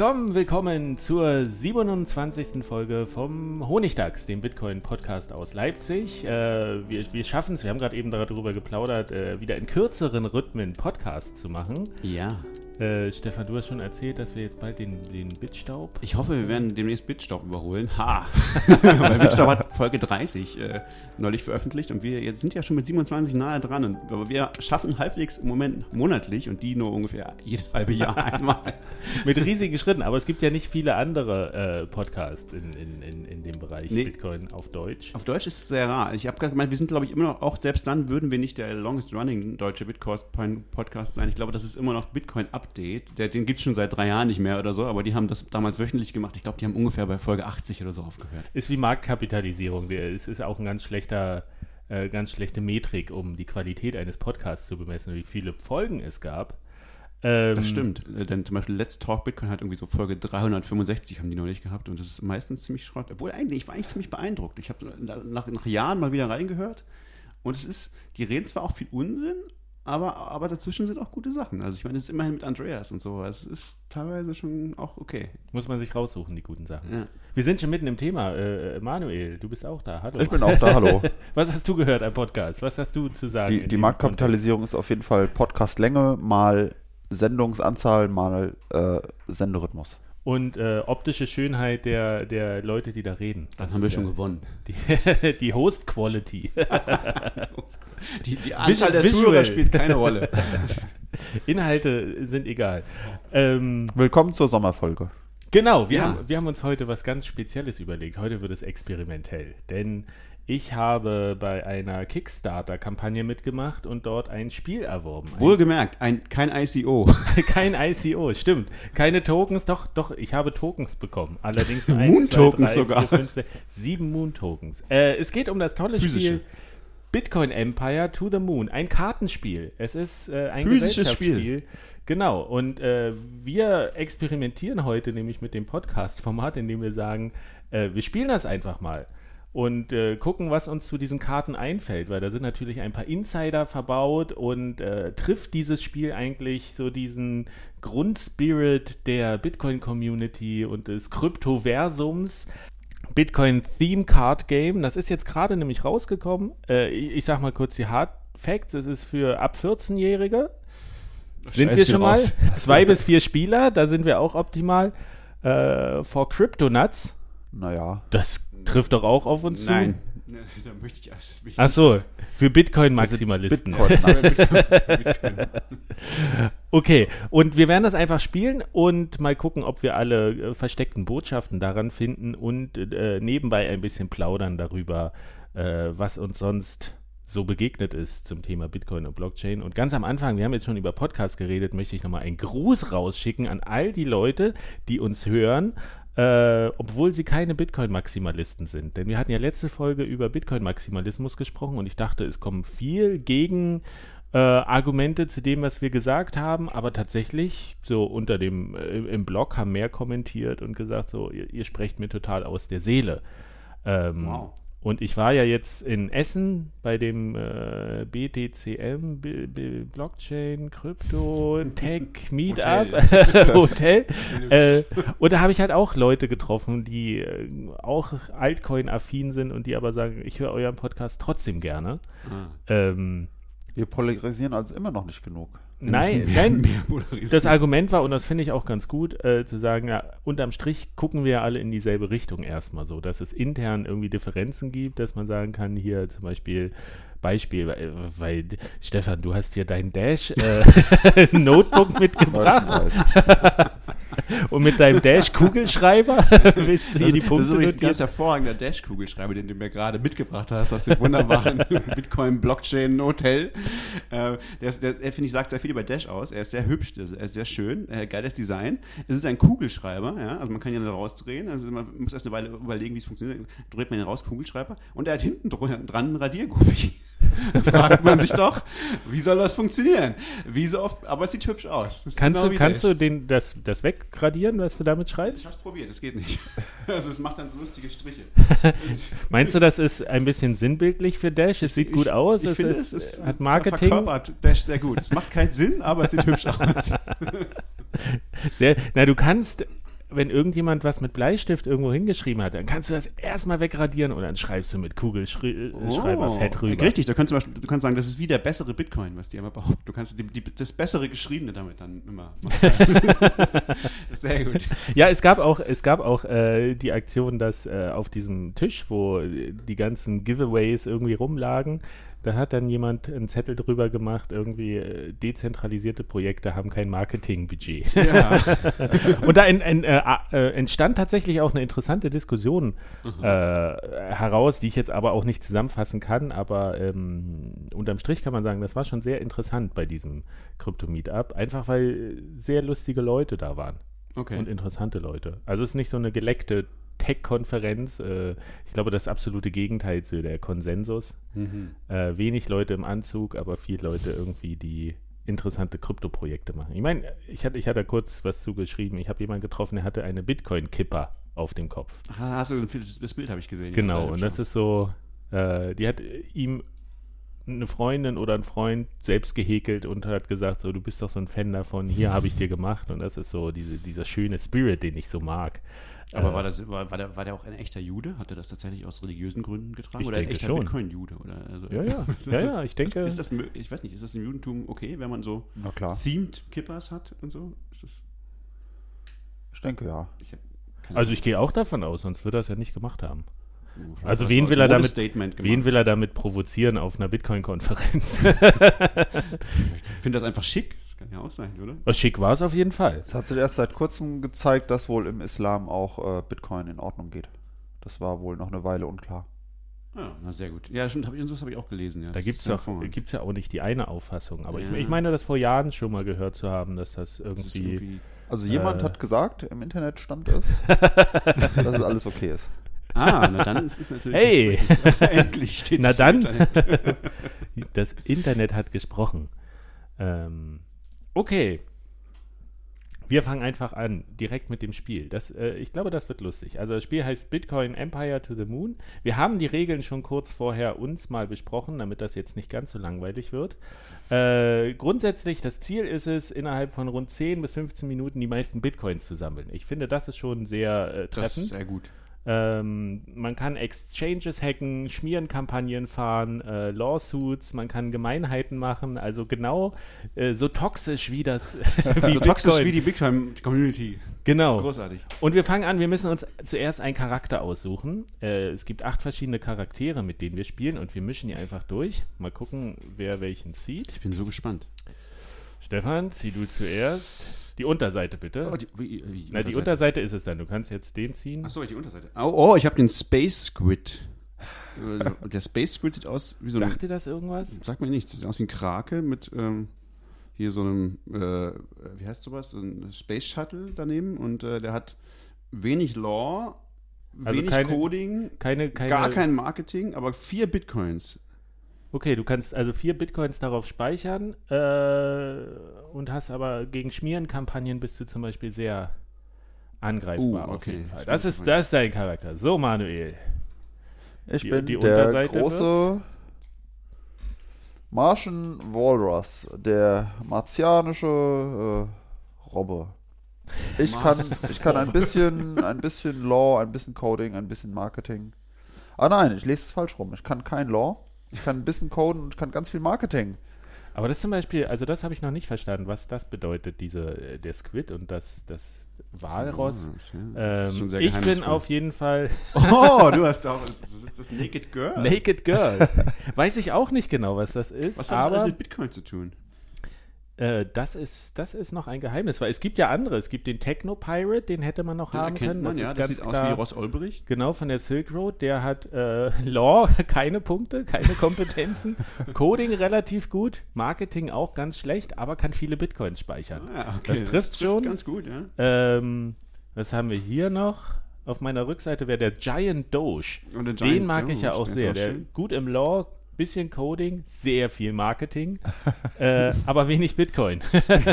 Willkommen, willkommen zur 27. Folge vom Honigdachs, dem Bitcoin-Podcast aus Leipzig. Äh, wir wir schaffen es, wir haben gerade eben darüber geplaudert, äh, wieder in kürzeren Rhythmen Podcasts zu machen. Ja. Äh, Stefan, du hast schon erzählt, dass wir jetzt bald den, den Bitstaub. Ich hoffe, wir werden demnächst Bitstaub überholen. Ha! Weil Bitstaub hat Folge 30 äh, neulich veröffentlicht und wir jetzt sind ja schon mit 27 nahe dran. Und, aber wir schaffen halbwegs im Moment monatlich und die nur ungefähr jedes halbe Jahr einmal. mit riesigen Schritten, aber es gibt ja nicht viele andere äh, Podcasts in, in, in, Bereich nee. Bitcoin auf Deutsch. Auf Deutsch ist es sehr rar. Ich habe gerade gemeint, wir sind, glaube ich, immer noch, auch selbst dann würden wir nicht der longest running deutsche Bitcoin-Podcast sein. Ich glaube, das ist immer noch Bitcoin Up Update. Der, den gibt es schon seit drei Jahren nicht mehr oder so, aber die haben das damals wöchentlich gemacht. Ich glaube, die haben ungefähr bei Folge 80 oder so aufgehört. Ist wie Marktkapitalisierung. Es ist auch ein ganz schlechter, äh, ganz schlechte Metrik, um die Qualität eines Podcasts zu bemessen, wie viele Folgen es gab. Ähm, das stimmt, äh, denn zum Beispiel Let's Talk Bitcoin hat irgendwie so Folge 365 haben die neulich gehabt und das ist meistens ziemlich Schrott. Obwohl eigentlich, ich war eigentlich ziemlich beeindruckt. Ich habe nach, nach Jahren mal wieder reingehört und es ist, die reden zwar auch viel Unsinn, aber, aber dazwischen sind auch gute Sachen. Also ich meine, es ist immerhin mit Andreas und so. Es ist teilweise schon auch okay. Muss man sich raussuchen, die guten Sachen. Ja. Wir sind schon mitten im Thema. Äh, Manuel, du bist auch da. Hallo. Ich bin auch da, hallo. Was hast du gehört am Podcast? Was hast du zu sagen? Die, die Marktkapitalisierung ist auf jeden Fall Podcastlänge mal Sendungsanzahl mal äh, Senderhythmus und äh, optische Schönheit der, der Leute, die da reden. Das, das haben wir schon ja gewonnen. Die, die Host Quality. die, die Anzahl der Zuhörer spielt keine Rolle. Inhalte sind egal. Ähm, Willkommen zur Sommerfolge. Genau, wir, ja. haben, wir haben uns heute was ganz Spezielles überlegt. Heute wird es experimentell. Denn ich habe bei einer Kickstarter-Kampagne mitgemacht und dort ein Spiel erworben. Wohlgemerkt, ein, kein ICO. kein ICO, stimmt. Keine Tokens, doch, doch, ich habe Tokens bekommen. Allerdings Moon-Tokens sogar. 4, 5, 6, sieben Moon-Tokens. Äh, es geht um das tolle Physische. Spiel Bitcoin Empire to the Moon. Ein Kartenspiel. Es ist äh, ein Physisches Spiel. Genau, und äh, wir experimentieren heute nämlich mit dem Podcast-Format, indem wir sagen, äh, wir spielen das einfach mal und äh, gucken, was uns zu diesen Karten einfällt, weil da sind natürlich ein paar Insider verbaut und äh, trifft dieses Spiel eigentlich so diesen Grundspirit der Bitcoin-Community und des Kryptoversums. Bitcoin Theme Card Game, das ist jetzt gerade nämlich rausgekommen. Äh, ich, ich sag mal kurz die Hard Facts, es ist für ab 14-Jährige. Sind wir schon mal? Zwei bis vier Spieler, da sind wir auch optimal. Äh, for Cryptonuts. Naja. Das trifft doch auch auf uns Nein. zu? Nein. Da möchte ich, Ach so, für Bitcoin-Maximalisten. Also Bitcoin. okay, und wir werden das einfach spielen und mal gucken, ob wir alle äh, versteckten Botschaften daran finden und äh, nebenbei ein bisschen plaudern darüber, äh, was uns sonst so begegnet ist zum Thema Bitcoin und Blockchain. Und ganz am Anfang, wir haben jetzt schon über Podcasts geredet, möchte ich nochmal einen Gruß rausschicken an all die Leute, die uns hören äh, obwohl sie keine Bitcoin-Maximalisten sind. Denn wir hatten ja letzte Folge über Bitcoin-Maximalismus gesprochen und ich dachte, es kommen viel gegen äh, Argumente zu dem, was wir gesagt haben, aber tatsächlich, so unter dem, äh, im Blog haben mehr kommentiert und gesagt, so, ihr, ihr, sprecht mir total aus der Seele. Ähm, wow. Und ich war ja jetzt in Essen bei dem äh, BTCM, B B Blockchain, Krypto, Tech, Meetup, Hotel. Hotel. äh, und da habe ich halt auch Leute getroffen, die äh, auch Altcoin-affin sind und die aber sagen, ich höre euren Podcast trotzdem gerne. Ah. Ähm, Wir polarisieren also immer noch nicht genug. Nein, mehr, nein. Mehr das Argument war, und das finde ich auch ganz gut, äh, zu sagen, ja, unterm Strich gucken wir alle in dieselbe Richtung erstmal so, dass es intern irgendwie Differenzen gibt, dass man sagen kann, hier zum Beispiel Beispiel, weil, weil Stefan, du hast hier dein Dash äh, Notebook mitgebracht. Und mit deinem Dash-Kugelschreiber willst du hier das, die Punkte Das ist übrigens ein ganz hervorragender Dash-Kugelschreiber, den du mir gerade mitgebracht hast aus dem wunderbaren Bitcoin-Blockchain-Hotel. Äh, der, der, der finde ich, sagt sehr viel über Dash aus. Er ist sehr hübsch, er ist sehr schön, äh, geiles Design. Es ist ein Kugelschreiber, ja, also man kann ihn da rausdrehen. Also man muss erst eine Weile überlegen, wie es funktioniert. Dreht man ihn raus, Kugelschreiber. Und er hat hinten dran einen Radiergummi. fragt man sich doch, wie soll das funktionieren? Wie so oft, aber es sieht hübsch aus. Kannst, genau du, kannst du den, das, das weggradieren, was du damit schreibst? Ich hab's probiert, es geht nicht. Also es macht dann so lustige Striche. Meinst du, das ist ein bisschen sinnbildlich für Dash? Es sieht ich, gut aus, ich es, finde, ist, es ist, hat Marketing. verkörpert Dash sehr gut. Es macht keinen Sinn, aber es sieht hübsch aus. Sehr, na, du kannst wenn irgendjemand was mit Bleistift irgendwo hingeschrieben hat, dann kannst du das erstmal wegradieren und dann schreibst du mit Kugelschreiber oh, fett rüber. Richtig, da kannst du, du kannst sagen, das ist wie der bessere Bitcoin, was die immer behaupten. Du kannst die, die, das bessere Geschriebene damit dann immer machen. sehr gut. Ja, es gab auch, es gab auch äh, die Aktion, dass äh, auf diesem Tisch, wo die ganzen Giveaways irgendwie rumlagen, da hat dann jemand einen Zettel drüber gemacht, irgendwie äh, dezentralisierte Projekte haben kein Marketingbudget. Ja. und da in, in, äh, äh, entstand tatsächlich auch eine interessante Diskussion mhm. äh, heraus, die ich jetzt aber auch nicht zusammenfassen kann, aber ähm, unterm Strich kann man sagen, das war schon sehr interessant bei diesem Krypto-Meetup, einfach weil sehr lustige Leute da waren. Okay. Und interessante Leute. Also es ist nicht so eine geleckte Tech-Konferenz. Äh, ich glaube, das absolute Gegenteil zu der Konsensus. Mhm. Äh, wenig Leute im Anzug, aber viele Leute irgendwie, die interessante Krypto-Projekte machen. Ich meine, ich hatte, ich hatte kurz was zugeschrieben. Ich habe jemanden getroffen, der hatte eine Bitcoin-Kipper auf dem Kopf. Ach, hast du das Bild habe ich gesehen. Genau, und das ist so, äh, die hat ihm eine Freundin oder ein Freund selbst gehäkelt und hat gesagt, so, du bist doch so ein Fan davon, hier habe ich dir gemacht. Und das ist so diese, dieser schöne Spirit, den ich so mag. Aber äh, war, das, war, war, der, war der auch ein echter Jude? Hat er das tatsächlich aus religiösen Gründen getragen? oder ein echter Bitcoin-Jude? Also, ja, ja. ja, ja, ich denke. Ist, ist, das, ich weiß nicht, ist das im Judentum okay, wenn man so themed Kippers hat und so? Ist das ich denke ja. Ich also ich gehe auch davon aus, sonst würde er es ja nicht gemacht haben. Oh, also wen will, er damit, wen will er damit provozieren auf einer Bitcoin-Konferenz? ich finde das einfach schick. Das kann ja auch sein, oder? Schick war es auf jeden Fall. Es hat sich erst seit kurzem gezeigt, dass wohl im Islam auch äh, Bitcoin in Ordnung geht. Das war wohl noch eine Weile unklar. Ja, ah, na sehr gut. Ja, stimmt, hab ich, das habe ich auch gelesen. Ja. Da gibt es ja auch nicht die eine Auffassung. Aber ja. ich, ich, meine, das vor Jahren schon mal gehört zu haben, dass das irgendwie. Das irgendwie also jemand äh, hat gesagt, im Internet stand es, dass es alles okay ist. Ah, na dann ist es natürlich. Hey! Endlich steht Na dann. Internet. das Internet hat gesprochen. Ähm, okay. Wir fangen einfach an, direkt mit dem Spiel. Das, äh, ich glaube, das wird lustig. Also das Spiel heißt Bitcoin Empire to the Moon. Wir haben die Regeln schon kurz vorher uns mal besprochen, damit das jetzt nicht ganz so langweilig wird. Äh, grundsätzlich, das Ziel ist es, innerhalb von rund 10 bis 15 Minuten die meisten Bitcoins zu sammeln. Ich finde, das ist schon sehr äh, treffend. Das ist sehr gut. Ähm, man kann Exchanges hacken, Schmierenkampagnen fahren, äh, Lawsuits, man kann Gemeinheiten machen, also genau äh, so toxisch wie das. wie so toxisch wie die Bitcoin-Community. Genau. Großartig. Und wir fangen an, wir müssen uns zuerst einen Charakter aussuchen. Äh, es gibt acht verschiedene Charaktere, mit denen wir spielen und wir mischen die einfach durch. Mal gucken, wer welchen zieht. Ich bin so gespannt. Stefan, zieh du zuerst. Die Unterseite bitte. Oh, die, wie, wie, Na, die Unterseite ist es dann. Du kannst jetzt den ziehen. Achso, die Unterseite. Oh, oh ich habe den Space Squid. Äh, der Space Squid sieht aus wie so ein. Sagt dir das irgendwas? Sagt mir nichts. Sieht aus wie ein Krake mit ähm, hier so einem, äh, wie heißt sowas? So ein Space Shuttle daneben und äh, der hat wenig Lore, also wenig keine, Coding, keine, keine, gar kein Marketing, aber vier Bitcoins. Okay, du kannst also vier Bitcoins darauf speichern äh, und hast aber gegen Schmierenkampagnen bist du zum Beispiel sehr angreifbar uh, okay. auf jeden Fall. Das ist, das ist dein Charakter. So, Manuel. Ich die, bin die der große wird's? Martian Walrus, der martianische äh, Robbe. Ich kann, ich kann ein bisschen, ein bisschen Law, ein bisschen Coding, ein bisschen Marketing. Ah nein, ich lese es falsch rum. Ich kann kein Law, ich kann ein bisschen coden und kann ganz viel Marketing. Aber das zum Beispiel, also das habe ich noch nicht verstanden, was das bedeutet, diese, äh, der Squid und das, das Walross. ähm, ich bin auf jeden Fall. oh, du hast auch. Was ist das? Naked Girl? Naked Girl. Weiß ich auch nicht genau, was das ist. Was hat das alles mit Bitcoin zu tun? Äh, das, ist, das ist noch ein Geheimnis, weil es gibt ja andere. Es gibt den Techno Pirate, den hätte man noch den haben können. Man, das ja, das sieht klar, aus wie Ross Olbrich. Genau, von der Silk Road. Der hat äh, Law, keine Punkte, keine Kompetenzen. Coding relativ gut, Marketing auch ganz schlecht, aber kann viele Bitcoins speichern. Ah, okay. Das trifft das schon. ganz gut, ja. Ähm, was haben wir hier noch? Auf meiner Rückseite wäre der Giant Doge. Den mag Doge, ich ja auch sehr. Auch der gut im Law, bisschen Coding, sehr viel Marketing, äh, aber wenig Bitcoin.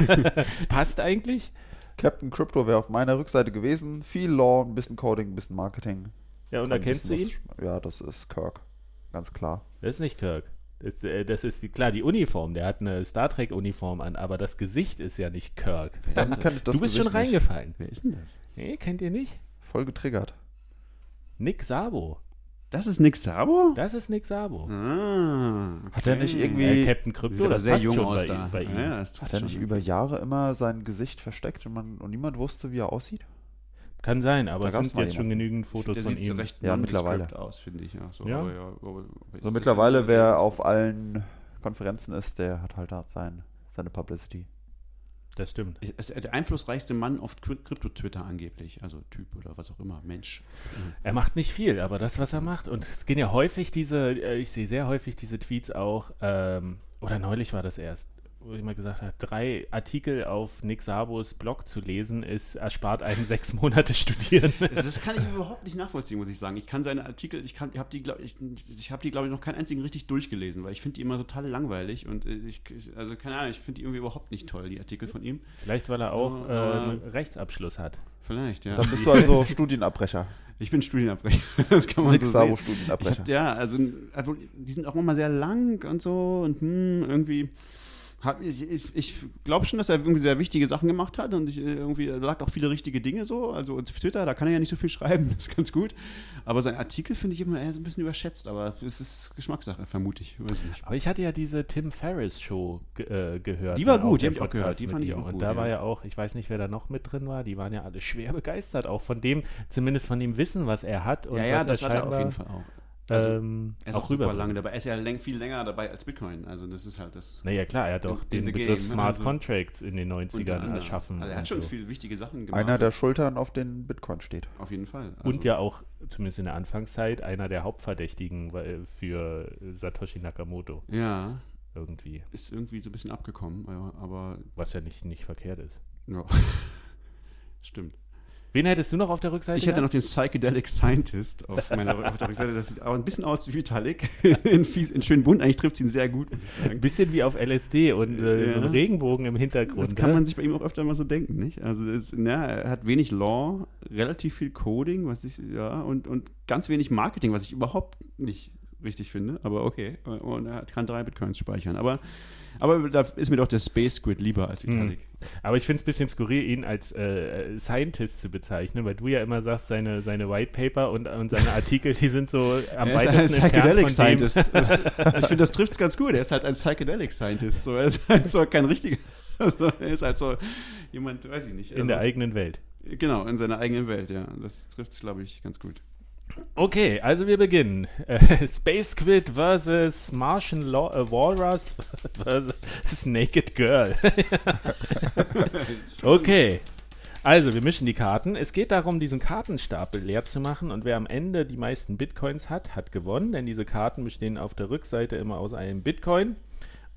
Passt eigentlich? Captain Crypto wäre auf meiner Rückseite gewesen. Viel Law, ein bisschen Coding, ein bisschen Marketing. Ja, und erkennst du ihn? ja, das ist Kirk. Ganz klar. Das ist nicht Kirk. Das, äh, das ist die, klar die Uniform. Der hat eine Star Trek Uniform an, aber das Gesicht ist ja nicht Kirk. Dann du bist Gesicht schon reingefallen. Wer ist denn das? Nee, kennt ihr nicht? Voll getriggert. Nick Sabo. Das ist Nick Sabo? Das ist Nick Sabo. Ah, okay. Hat er nicht irgendwie. Äh, Captain Crypto, Sieht das sehr jung aus bei, da. Bei ihm. Ja, hat er nicht über Jahre immer sein Gesicht versteckt und, man, und niemand wusste, wie er aussieht? Kann sein, aber es sind jetzt schon genügend Fotos der von ihm. recht ja, mittlerweile aus, finde ich. Ja, so, ja. Aber, ja, aber, so mittlerweile, wer auf allen Konferenzen ist, der hat halt, halt sein, seine Publicity. Das stimmt. Ist der einflussreichste Mann auf Krypto-Twitter angeblich. Also Typ oder was auch immer, Mensch. Er macht nicht viel, aber das, was er macht, und es gehen ja häufig diese, äh, ich sehe sehr häufig diese Tweets auch, ähm, oder neulich war das erst, wo ich mal gesagt habe, drei Artikel auf Nick Sabos Blog zu lesen, ist erspart einem sechs Monate studieren. Das kann ich überhaupt nicht nachvollziehen, muss ich sagen. Ich kann seine Artikel, ich, ich habe die, glaube ich, ich habe die, glaube ich, noch keinen einzigen richtig durchgelesen, weil ich finde die immer total langweilig und äh, ich, also keine Ahnung, ich finde die irgendwie überhaupt nicht toll, die Artikel von ihm. Vielleicht, weil er auch äh, einen Rechtsabschluss hat. Vielleicht, ja. Dann bist du also Studienabbrecher. Ich bin Studienabbrecher. Das kann man Nick so Sabo Studienabbrecher. Hab, ja, also, also die sind auch immer sehr lang und so und hm, irgendwie ich, ich, ich glaube schon, dass er irgendwie sehr wichtige Sachen gemacht hat und ich, äh, irgendwie er sagt auch viele richtige Dinge so. Also auf Twitter, da kann er ja nicht so viel schreiben, das ist ganz gut. Aber sein Artikel finde ich immer eher so ein bisschen überschätzt, aber es ist Geschmackssache, vermute ich. Aber ich hatte ja diese Tim Ferriss Show ge äh, gehört. Die war gut, die habe ich auch gehört. Die fand ich auch und gut. Und da ja. war ja auch, ich weiß nicht, wer da noch mit drin war, die waren ja alle schwer begeistert, auch von dem, zumindest von dem Wissen, was er hat. Und ja, ja, das hat er auf jeden Fall auch. Also, ähm, er ist auch, auch super lange dabei. Er ist ja läng, viel länger dabei als Bitcoin. Also das ist halt das. Naja, klar, er hat doch den Begriff game, Smart also Contracts in den 90ern erschaffen. Also er hat schon so. viele wichtige Sachen gemacht. Einer der Schultern, auf denen Bitcoin steht. Auf jeden Fall. Also und ja auch, zumindest in der Anfangszeit, einer der Hauptverdächtigen für Satoshi Nakamoto. Ja. Irgendwie. Ist irgendwie so ein bisschen abgekommen, aber. Was ja nicht, nicht verkehrt ist. Ja. Stimmt. Wen hättest du noch auf der Rückseite? Ich hätte noch den Psychedelic Scientist auf meiner auf der Rückseite. Das sieht auch ein bisschen aus wie Vitalik. in, fies, in schön bunt. Eigentlich trifft es ihn sehr gut, muss ich sagen. Ein bisschen wie auf LSD und äh, ja. so ein Regenbogen im Hintergrund. Das kann man sich bei ihm auch öfter mal so denken, nicht? Also das, na, er hat wenig Law, relativ viel Coding, was ich, ja, und, und ganz wenig Marketing, was ich überhaupt nicht richtig finde. Aber okay. Und er kann drei Bitcoins speichern. Aber aber da ist mir doch der Space Squid lieber als Vitalik. Mhm. Aber ich finde es ein bisschen skurril, ihn als äh, Scientist zu bezeichnen, weil du ja immer sagst, seine, seine White Paper und, und seine Artikel, die sind so am er weitesten ist ein Psychedelic Scientist. Das, ich finde, das trifft es ganz gut. Er ist halt ein Psychedelic Scientist. So, er ist halt so kein richtiger. Also, er ist halt so jemand, weiß ich nicht. Also, in der eigenen Welt. Genau, in seiner eigenen Welt, ja. Das trifft es, glaube ich, ganz gut. Okay, also wir beginnen. Äh, Space Squid versus Martian Law, äh, Walrus versus Naked Girl. okay, also wir mischen die Karten. Es geht darum, diesen Kartenstapel leer zu machen und wer am Ende die meisten Bitcoins hat, hat gewonnen, denn diese Karten bestehen auf der Rückseite immer aus einem Bitcoin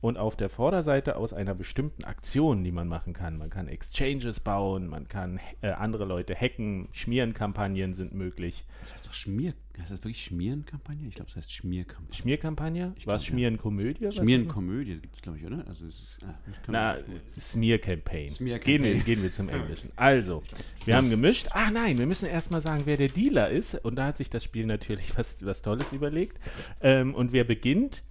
und auf der Vorderseite aus einer bestimmten Aktion, die man machen kann. Man kann Exchanges bauen, man kann äh, andere Leute hacken, Schmierenkampagnen sind möglich. Das heißt doch Schmier, heißt das wirklich Schmierenkampagne? Ich glaube, das heißt Schmierkampagne. Schmierkampagne? War es Schmierenkomödie? Schmierenkomödie gibt es, glaube ich, oder? Also es ist, ah, Na, Smear Campaign. Smear Gehen, wir, gehen wir zum Englischen. Also, wir haben gemischt. Ach nein, wir müssen erstmal sagen, wer der Dealer ist. Und da hat sich das Spiel natürlich was, was Tolles überlegt. Ähm, und wer beginnt,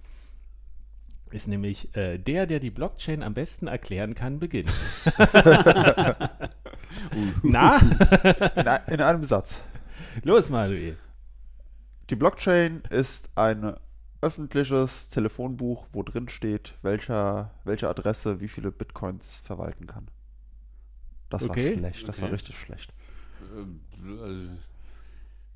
ist nämlich äh, der, der die Blockchain am besten erklären kann, beginnt. Na? in, in, einem Satz. Los, Manuel. Die Blockchain ist ein öffentliches Telefonbuch, wo drin steht, welcher, welche Adresse wie viele Bitcoins verwalten kann. Das okay. war schlecht, das okay. war richtig schlecht. Äh,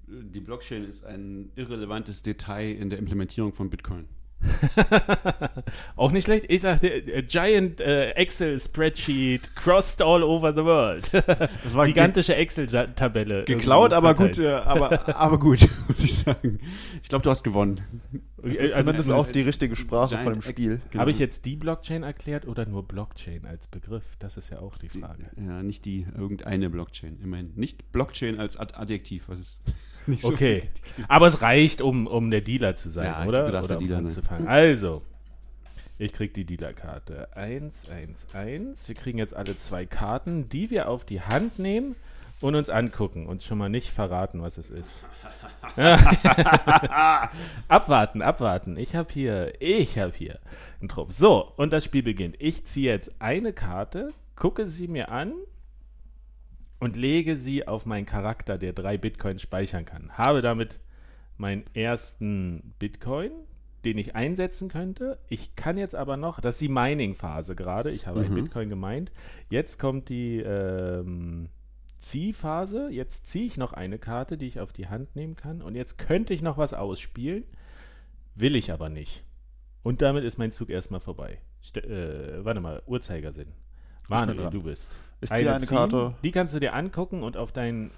die Blockchain ist ein irrelevantes Detail in der Implementierung von Bitcoin. Auch nicht schlecht. Ich sagte, a giant uh, Excel Spreadsheet crossed all over the world. das war gigantische Excel-Tabelle. Geklaut, aber gut, äh, aber, aber gut, muss ich sagen. Ich glaube, du hast gewonnen. Das ist also, zumindest auch die richtige Sprache von dem Spiel. Genau. Habe ich jetzt die Blockchain erklärt oder nur Blockchain als Begriff? Das ist ja auch die Frage. Die, ja, nicht die, irgendeine Blockchain. Immerhin. Nicht Blockchain als Ad Adjektiv, was ist. Nicht okay. So Aber es reicht, um, um der Dealer zu sein, ja, oder? oder um Dealer anzufangen. Also, ich kriege die Dealerkarte. Eins, eins, eins. Wir kriegen jetzt alle zwei Karten, die wir auf die Hand nehmen und uns angucken und schon mal nicht verraten, was es ist. abwarten, abwarten. Ich habe hier, ich habe hier einen Trupp. So, und das Spiel beginnt. Ich ziehe jetzt eine Karte, gucke sie mir an und lege sie auf meinen Charakter, der drei Bitcoins speichern kann. Habe damit meinen ersten Bitcoin, den ich einsetzen könnte. Ich kann jetzt aber noch, das ist die Mining-Phase gerade, ich habe mhm. einen Bitcoin gemeint. Jetzt kommt die ähm, Ziehphase. Jetzt ziehe ich noch eine Karte, die ich auf die Hand nehmen kann. Und jetzt könnte ich noch was ausspielen, will ich aber nicht. Und damit ist mein Zug erstmal vorbei. St äh, warte mal, Uhrzeigersinn. Manuel, du bist. Ich ziehe eine, eine Karte. Die kannst du dir angucken und auf deinen.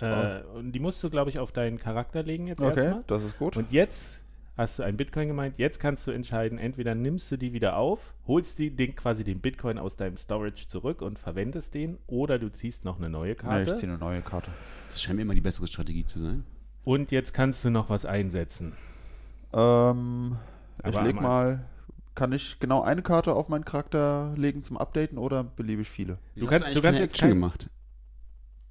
Äh, oh. Und die musst du, glaube ich, auf deinen Charakter legen jetzt okay, erstmal. das ist gut. Und jetzt hast du ein Bitcoin gemeint. Jetzt kannst du entscheiden, entweder nimmst du die wieder auf, holst die, den, quasi den Bitcoin aus deinem Storage zurück und verwendest den, oder du ziehst noch eine neue Karte. Ja, ich ziehe eine neue Karte. Das scheint mir immer die bessere Strategie zu sein. Und jetzt kannst du noch was einsetzen. Ähm, ich leg mal kann ich genau eine Karte auf meinen Charakter legen zum Updaten oder beliebig viele? Du kannst, du, kannst jetzt kein, gemacht.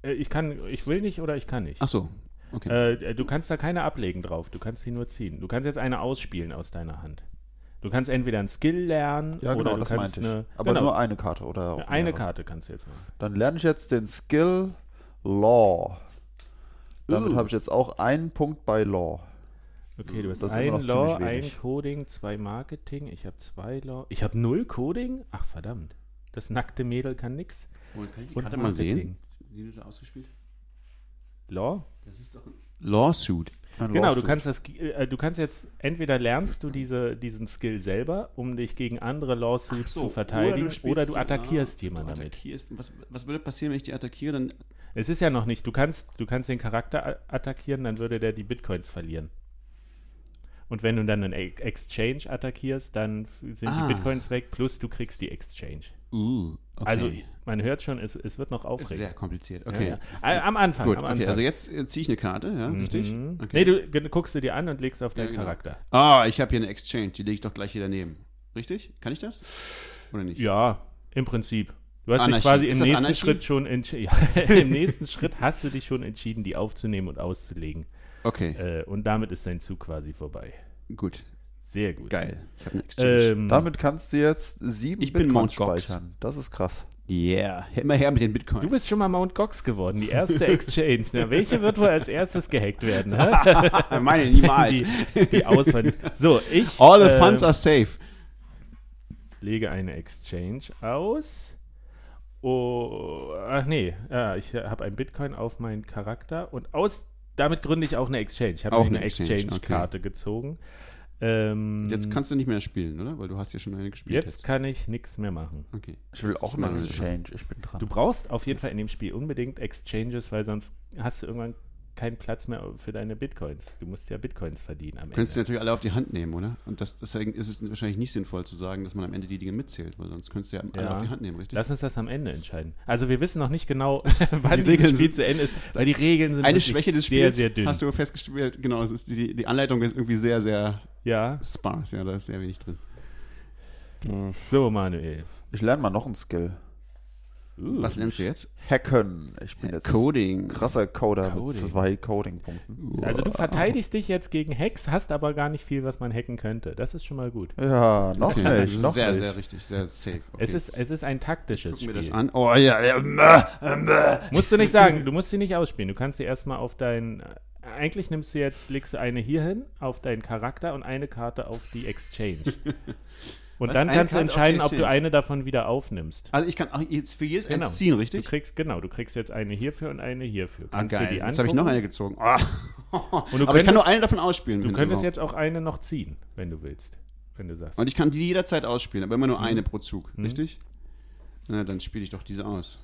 Äh, ich kann, ich will nicht oder ich kann nicht. Ach so. Okay. Äh, du kannst da keine ablegen drauf. Du kannst sie nur ziehen. Du kannst jetzt eine ausspielen aus deiner Hand. Du kannst entweder ein Skill lernen ja, genau, oder du das kannst meinte ich. Aber genau, nur eine Karte oder eine mehrere. Karte kannst du jetzt machen. Dann lerne ich jetzt den Skill Law. Damit uh. habe ich jetzt auch einen Punkt bei Law. Okay, du hast das ein Law, ein Coding, zwei Marketing. Ich habe zwei Law. Ich habe null Coding? Ach, verdammt. Das nackte Mädel kann nix. Und kann ich die Karte mal sehen, wie du da ausgespielt hast? Law? Das ist doch ein Lawsuit. Ein genau, Lawsuit. du kannst das, äh, du kannst jetzt entweder lernst du diese, diesen Skill selber, um dich gegen andere Lawsuits so, zu verteidigen, oder du, oder du attackierst ah, jemanden damit. Was, was würde passieren, wenn ich die attackiere? Dann es ist ja noch nicht. Du kannst, du kannst den Charakter attackieren, dann würde der die Bitcoins verlieren. Und wenn du dann einen Exchange attackierst, dann sind ah. die Bitcoins weg, plus du kriegst die Exchange. Uh, okay. Also man hört schon, es, es wird noch aufregend. Sehr kompliziert, okay. Ja, ja. Am Anfang. Gut, am Anfang. okay, also jetzt ziehe ich eine Karte, ja, mhm. richtig? Okay. Nee, du guckst du dir an und legst auf deinen ja, genau. Charakter. Ah, ich habe hier eine Exchange, die lege ich doch gleich hier daneben. Richtig? Kann ich das? Oder nicht? Ja, im Prinzip. Du hast Anarchie. dich quasi im nächsten Anarchie? Schritt schon ja, im nächsten Schritt hast du dich schon entschieden, die aufzunehmen und auszulegen. Okay. Äh, und damit ist dein Zug quasi vorbei. Gut. Sehr gut. Geil. Ähm, Damit kannst du jetzt sieben ich Bitcoins speichern. Das ist krass. Yeah, immer her mit den Bitcoin. Du bist schon mal Mount Gox geworden, die erste Exchange. Na, welche wird wohl als erstes gehackt werden? Meine niemals. Die, die Auswahl. So, ich. All the funds äh, are safe. Lege eine Exchange aus. Oh, ach nee, ja, ich habe ein Bitcoin auf meinen Charakter und aus damit gründe ich auch eine Exchange. Ich habe eine, eine Exchange-Karte okay. gezogen. Ähm, jetzt kannst du nicht mehr spielen, oder? Weil du hast ja schon eine gespielt. Jetzt hast. kann ich nichts mehr machen. Okay. Ich will auch eine Exchange. Ich bin dran. Du brauchst auf jeden Fall in dem Spiel unbedingt Exchanges, weil sonst hast du irgendwann keinen Platz mehr für deine Bitcoins. Du musst ja Bitcoins verdienen am Ende. Könntest du natürlich alle auf die Hand nehmen, oder? Und das, deswegen ist es wahrscheinlich nicht sinnvoll zu sagen, dass man am Ende die Dinge mitzählt, weil sonst könntest du ja, alle auf die Hand nehmen, richtig? Lass uns das am Ende entscheiden. Also wir wissen noch nicht genau, wann die das Spiel zu Ende ist, weil die Regeln sind eine Schwäche des Spiels, sehr, sehr dünn. Hast du festgestellt, genau, es ist die, die Anleitung ist irgendwie sehr, sehr ja. sparse, ja, da ist sehr wenig drin. So, Manuel. Ich lerne mal noch einen Skill. Uh, Was lernst du jetzt? Hacken. Ich bin jetzt Coding. krasser Coder Coding. mit zwei Coding-Punkten. Also du verteidigst dich jetzt gegen Hacks, hast aber gar nicht viel, was man hacken könnte. Das ist schon mal gut. Ja, noch okay. nicht. Noch sehr, nicht. sehr richtig, sehr safe. Okay. Es, ist, es ist ein taktisches Gucken Spiel. wir das an. Oh ja, ja. Musst du nicht sagen, du musst sie nicht ausspielen. Du kannst sie erstmal auf dein eigentlich nimmst du jetzt, legst du eine hier hin auf deinen Charakter und eine Karte auf die Exchange. Und Was, dann kannst du entscheiden, ob du eine davon wieder aufnimmst. Also ich kann auch jetzt für jedes genau. eins ziehen, richtig? Du kriegst, genau, du kriegst jetzt eine hierfür und eine hierfür. Ah, kannst ah, geil. jetzt habe ich noch eine gezogen. Oh. Aber könntest, ich kann nur eine davon ausspielen. Du könntest jetzt auch eine noch ziehen, wenn du willst. Wenn du sagst. Und ich kann die jederzeit ausspielen, aber immer nur mhm. eine pro Zug, mhm. richtig? Na, dann spiele ich doch diese aus.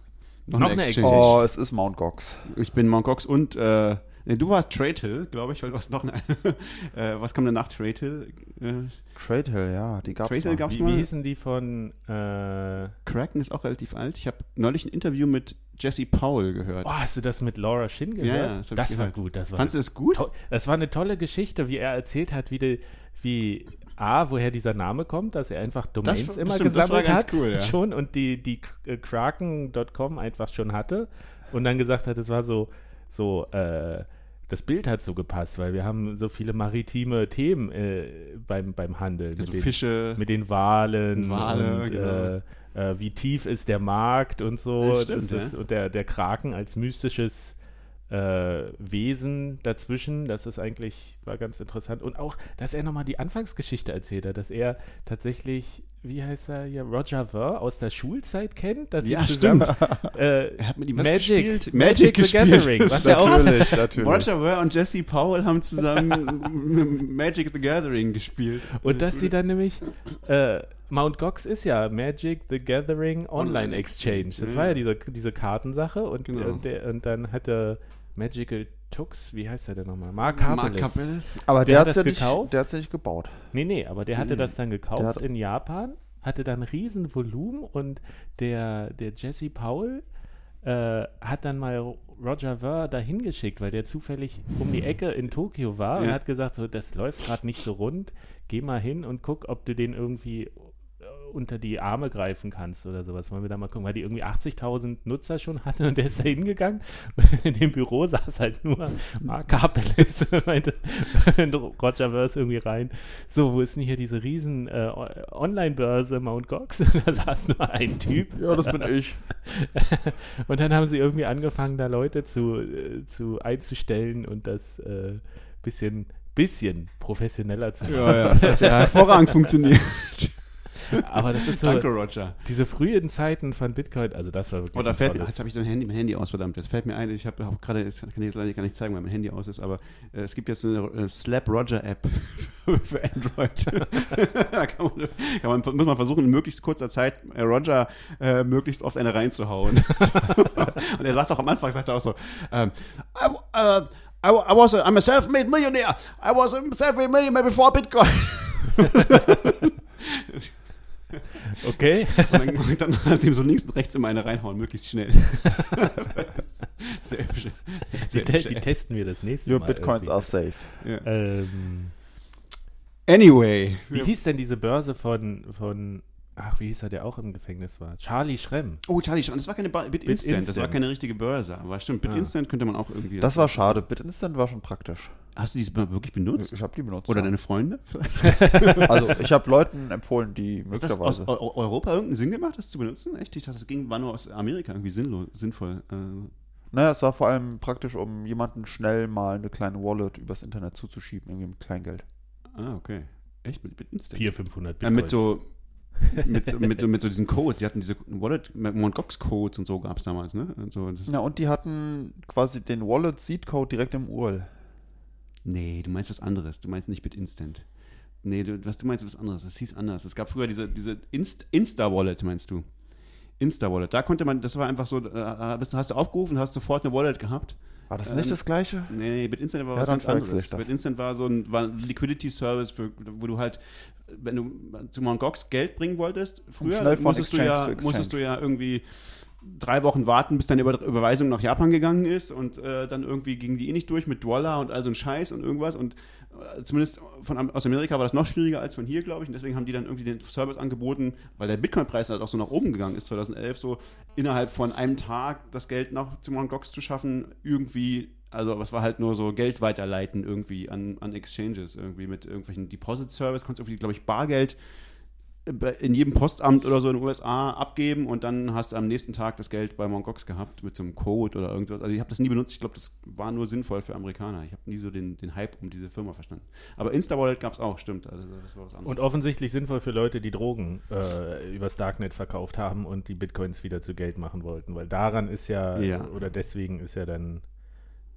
Noch, noch eine, eine Exchange. Oh, es ist Mount Gox. Ich bin Mount Gox und äh, Nee, du warst Trade Hill, glaube ich, weil du hast noch eine. äh, was kommt denn nach Trade Hill? Äh, Trade Hill, ja, die gab es mal. Gab's wie, mal. Wie hießen die von. Äh, Kraken ist auch relativ alt. Ich habe neulich ein Interview mit Jesse Powell gehört. Oh, hast du das mit Laura Shin gehört? Ja, das, das war gut. Das war Fandest du es gut? Das war eine tolle Geschichte, wie er erzählt hat, wie, die, wie A, woher dieser Name kommt, dass er einfach Domains das, immer stimmt, gesammelt hat. Cool, ja. Schon und die, die Kraken.com einfach schon hatte. Und dann gesagt hat, es war so, so, äh, das Bild hat so gepasst, weil wir haben so viele maritime Themen äh, beim, beim Handel. Also mit den, Fische. Mit den Walen. Wale, und, genau. äh, äh, wie tief ist der Markt und so. Das stimmt, das ist, ja. Und der, der Kraken als mystisches äh, Wesen dazwischen. Das ist eigentlich, war ganz interessant. Und auch, dass er nochmal die Anfangsgeschichte erzählt hat, dass er tatsächlich, wie heißt er hier, Roger Ver aus der Schulzeit kennt. Dass ja, stimmt. Äh, er hat mit ihm Magic, gespielt? Magic, Magic the gespielt. Gathering. Was ja auch natürlich, natürlich. Roger Ver und Jesse Powell haben zusammen Magic the Gathering gespielt. Und dass sie dann nämlich äh, Mount Gox ist ja Magic the Gathering Online, Exchange. Das ja. war ja diese, diese Kartensache und, genau. und, der, und dann hatte Magical Tux, wie heißt der denn nochmal? Mark. Mark Harpelis. Aber der, der hat es ja gekauft. der hat ja nicht gebaut. Nee, nee, aber der hatte hm. das dann gekauft in Japan, hatte dann riesen Volumen und der, der Jesse Powell äh, hat dann mal Roger Ver dahin geschickt, weil der zufällig um die Ecke in Tokio war ja. und hat gesagt, so, das läuft gerade nicht so rund, geh mal hin und guck, ob du den irgendwie unter die Arme greifen kannst oder sowas. Wollen wir da mal gucken, weil die irgendwie 80.000 Nutzer schon hatten und der ist da hingegangen. In dem Büro saß halt nur Mark Kapelis meinte Roger Verse irgendwie rein. So, wo ist denn hier diese riesen äh, Online-Börse Mount Gox? da saß nur ein Typ. Ja, das bin ich. und dann haben sie irgendwie angefangen, da Leute zu, äh, zu einzustellen und das äh, bisschen bisschen professioneller zu machen. Ja, ja, das hat ja hervorragend funktioniert. Aber das ist so. Danke, Roger. Diese frühen Zeiten von Bitcoin, also das war wirklich. Oh, fällt mir, jetzt habe ich dein Handy, mein Handy aus, verdammt. Jetzt fällt mir ein, ich habe hab gerade, das kann ich jetzt leider gar nicht zeigen, weil mein Handy aus ist, aber äh, es gibt jetzt eine äh, Slap Roger App für Android. da kann man, kann man, muss man versuchen, in möglichst kurzer Zeit äh, Roger äh, möglichst oft eine reinzuhauen. Und er sagt auch am Anfang, sagt er auch so, ähm, I, uh, I, I was a, I'm a self-made millionaire. I was a self-made millionaire before Bitcoin. Okay. Und dann, dann hast du ihm so links und rechts immer eine reinhauen, möglichst schnell. sehr hübsch. Die, te die, testen wir das nächste Your Mal. Your Bitcoins irgendwie. are safe. Ja. Ähm, anyway. Wie hieß denn diese Börse von, von Ach, wie hieß er, der auch im Gefängnis war? Charlie Schremm. Oh, Charlie Schremm. Das war keine BitInstant, Bit, Instant. das war keine richtige Börse. Aber stimmt, BitInstant ah. könnte man auch irgendwie. Das, das war schade. BitInstant war schon praktisch. Hast du die wirklich benutzt? Ich habe die benutzt. Oder ja. deine Freunde vielleicht? also, ich habe Leuten empfohlen, die möglicherweise. Hat das aus Europa irgendeinen Sinn gemacht, das zu benutzen? Echt? Ich dachte, das ging, war nur aus Amerika irgendwie sinnlos, sinnvoll. Äh. Naja, es war vor allem praktisch, um jemanden schnell mal eine kleine Wallet übers Internet zuzuschieben, irgendwie mit Kleingeld. Ah, okay. Echt? Mit, mit Instant? 400, 500 Bitcoins. Äh, mit so mit, so, mit, so, mit so diesen Codes. Sie hatten diese Wallet, Mt. Gox Codes und so gab es damals, ne? Und so, ja, und die hatten quasi den Wallet Seed Code direkt im URL. Nee, du meinst was anderes. Du meinst nicht Bit-Instant. Nee, du, was du meinst was anderes. Das hieß anders. Es gab früher diese, diese Inst Insta-Wallet, meinst du? Insta-Wallet. Da konnte man, das war einfach so, da hast du aufgerufen, hast sofort eine Wallet gehabt War das nicht ähm, das gleiche? Nee, BitInstant war ja, was ganz anderes. BitInstant war so ein, war ein Liquidity Service, für, wo du halt, wenn du zu Mt. Gox Geld bringen wolltest, früher musstest du, ja, musstest du ja irgendwie drei Wochen warten, bis deine Über Überweisung nach Japan gegangen ist und äh, dann irgendwie ging die eh nicht durch mit Dollar und all so ein Scheiß und irgendwas und äh, zumindest von, aus Amerika war das noch schwieriger als von hier, glaube ich und deswegen haben die dann irgendwie den Service angeboten, weil der Bitcoin-Preis halt auch so nach oben gegangen ist 2011, so innerhalb von einem Tag das Geld noch zu. Gox zu schaffen, irgendwie also was war halt nur so Geld weiterleiten irgendwie an, an Exchanges irgendwie mit irgendwelchen Deposit Service, konntest irgendwie, glaube ich, Bargeld in jedem Postamt oder so in den USA abgeben und dann hast du am nächsten Tag das Geld bei Mt. Gox gehabt mit so einem Code oder irgendwas. Also ich habe das nie benutzt. Ich glaube, das war nur sinnvoll für Amerikaner. Ich habe nie so den, den Hype um diese Firma verstanden. Aber Instawallet gab es auch, stimmt. Also das war was anderes. Und offensichtlich sinnvoll für Leute, die Drogen äh, übers Darknet verkauft haben und die Bitcoins wieder zu Geld machen wollten. Weil daran ist ja, ja. oder deswegen ist ja dann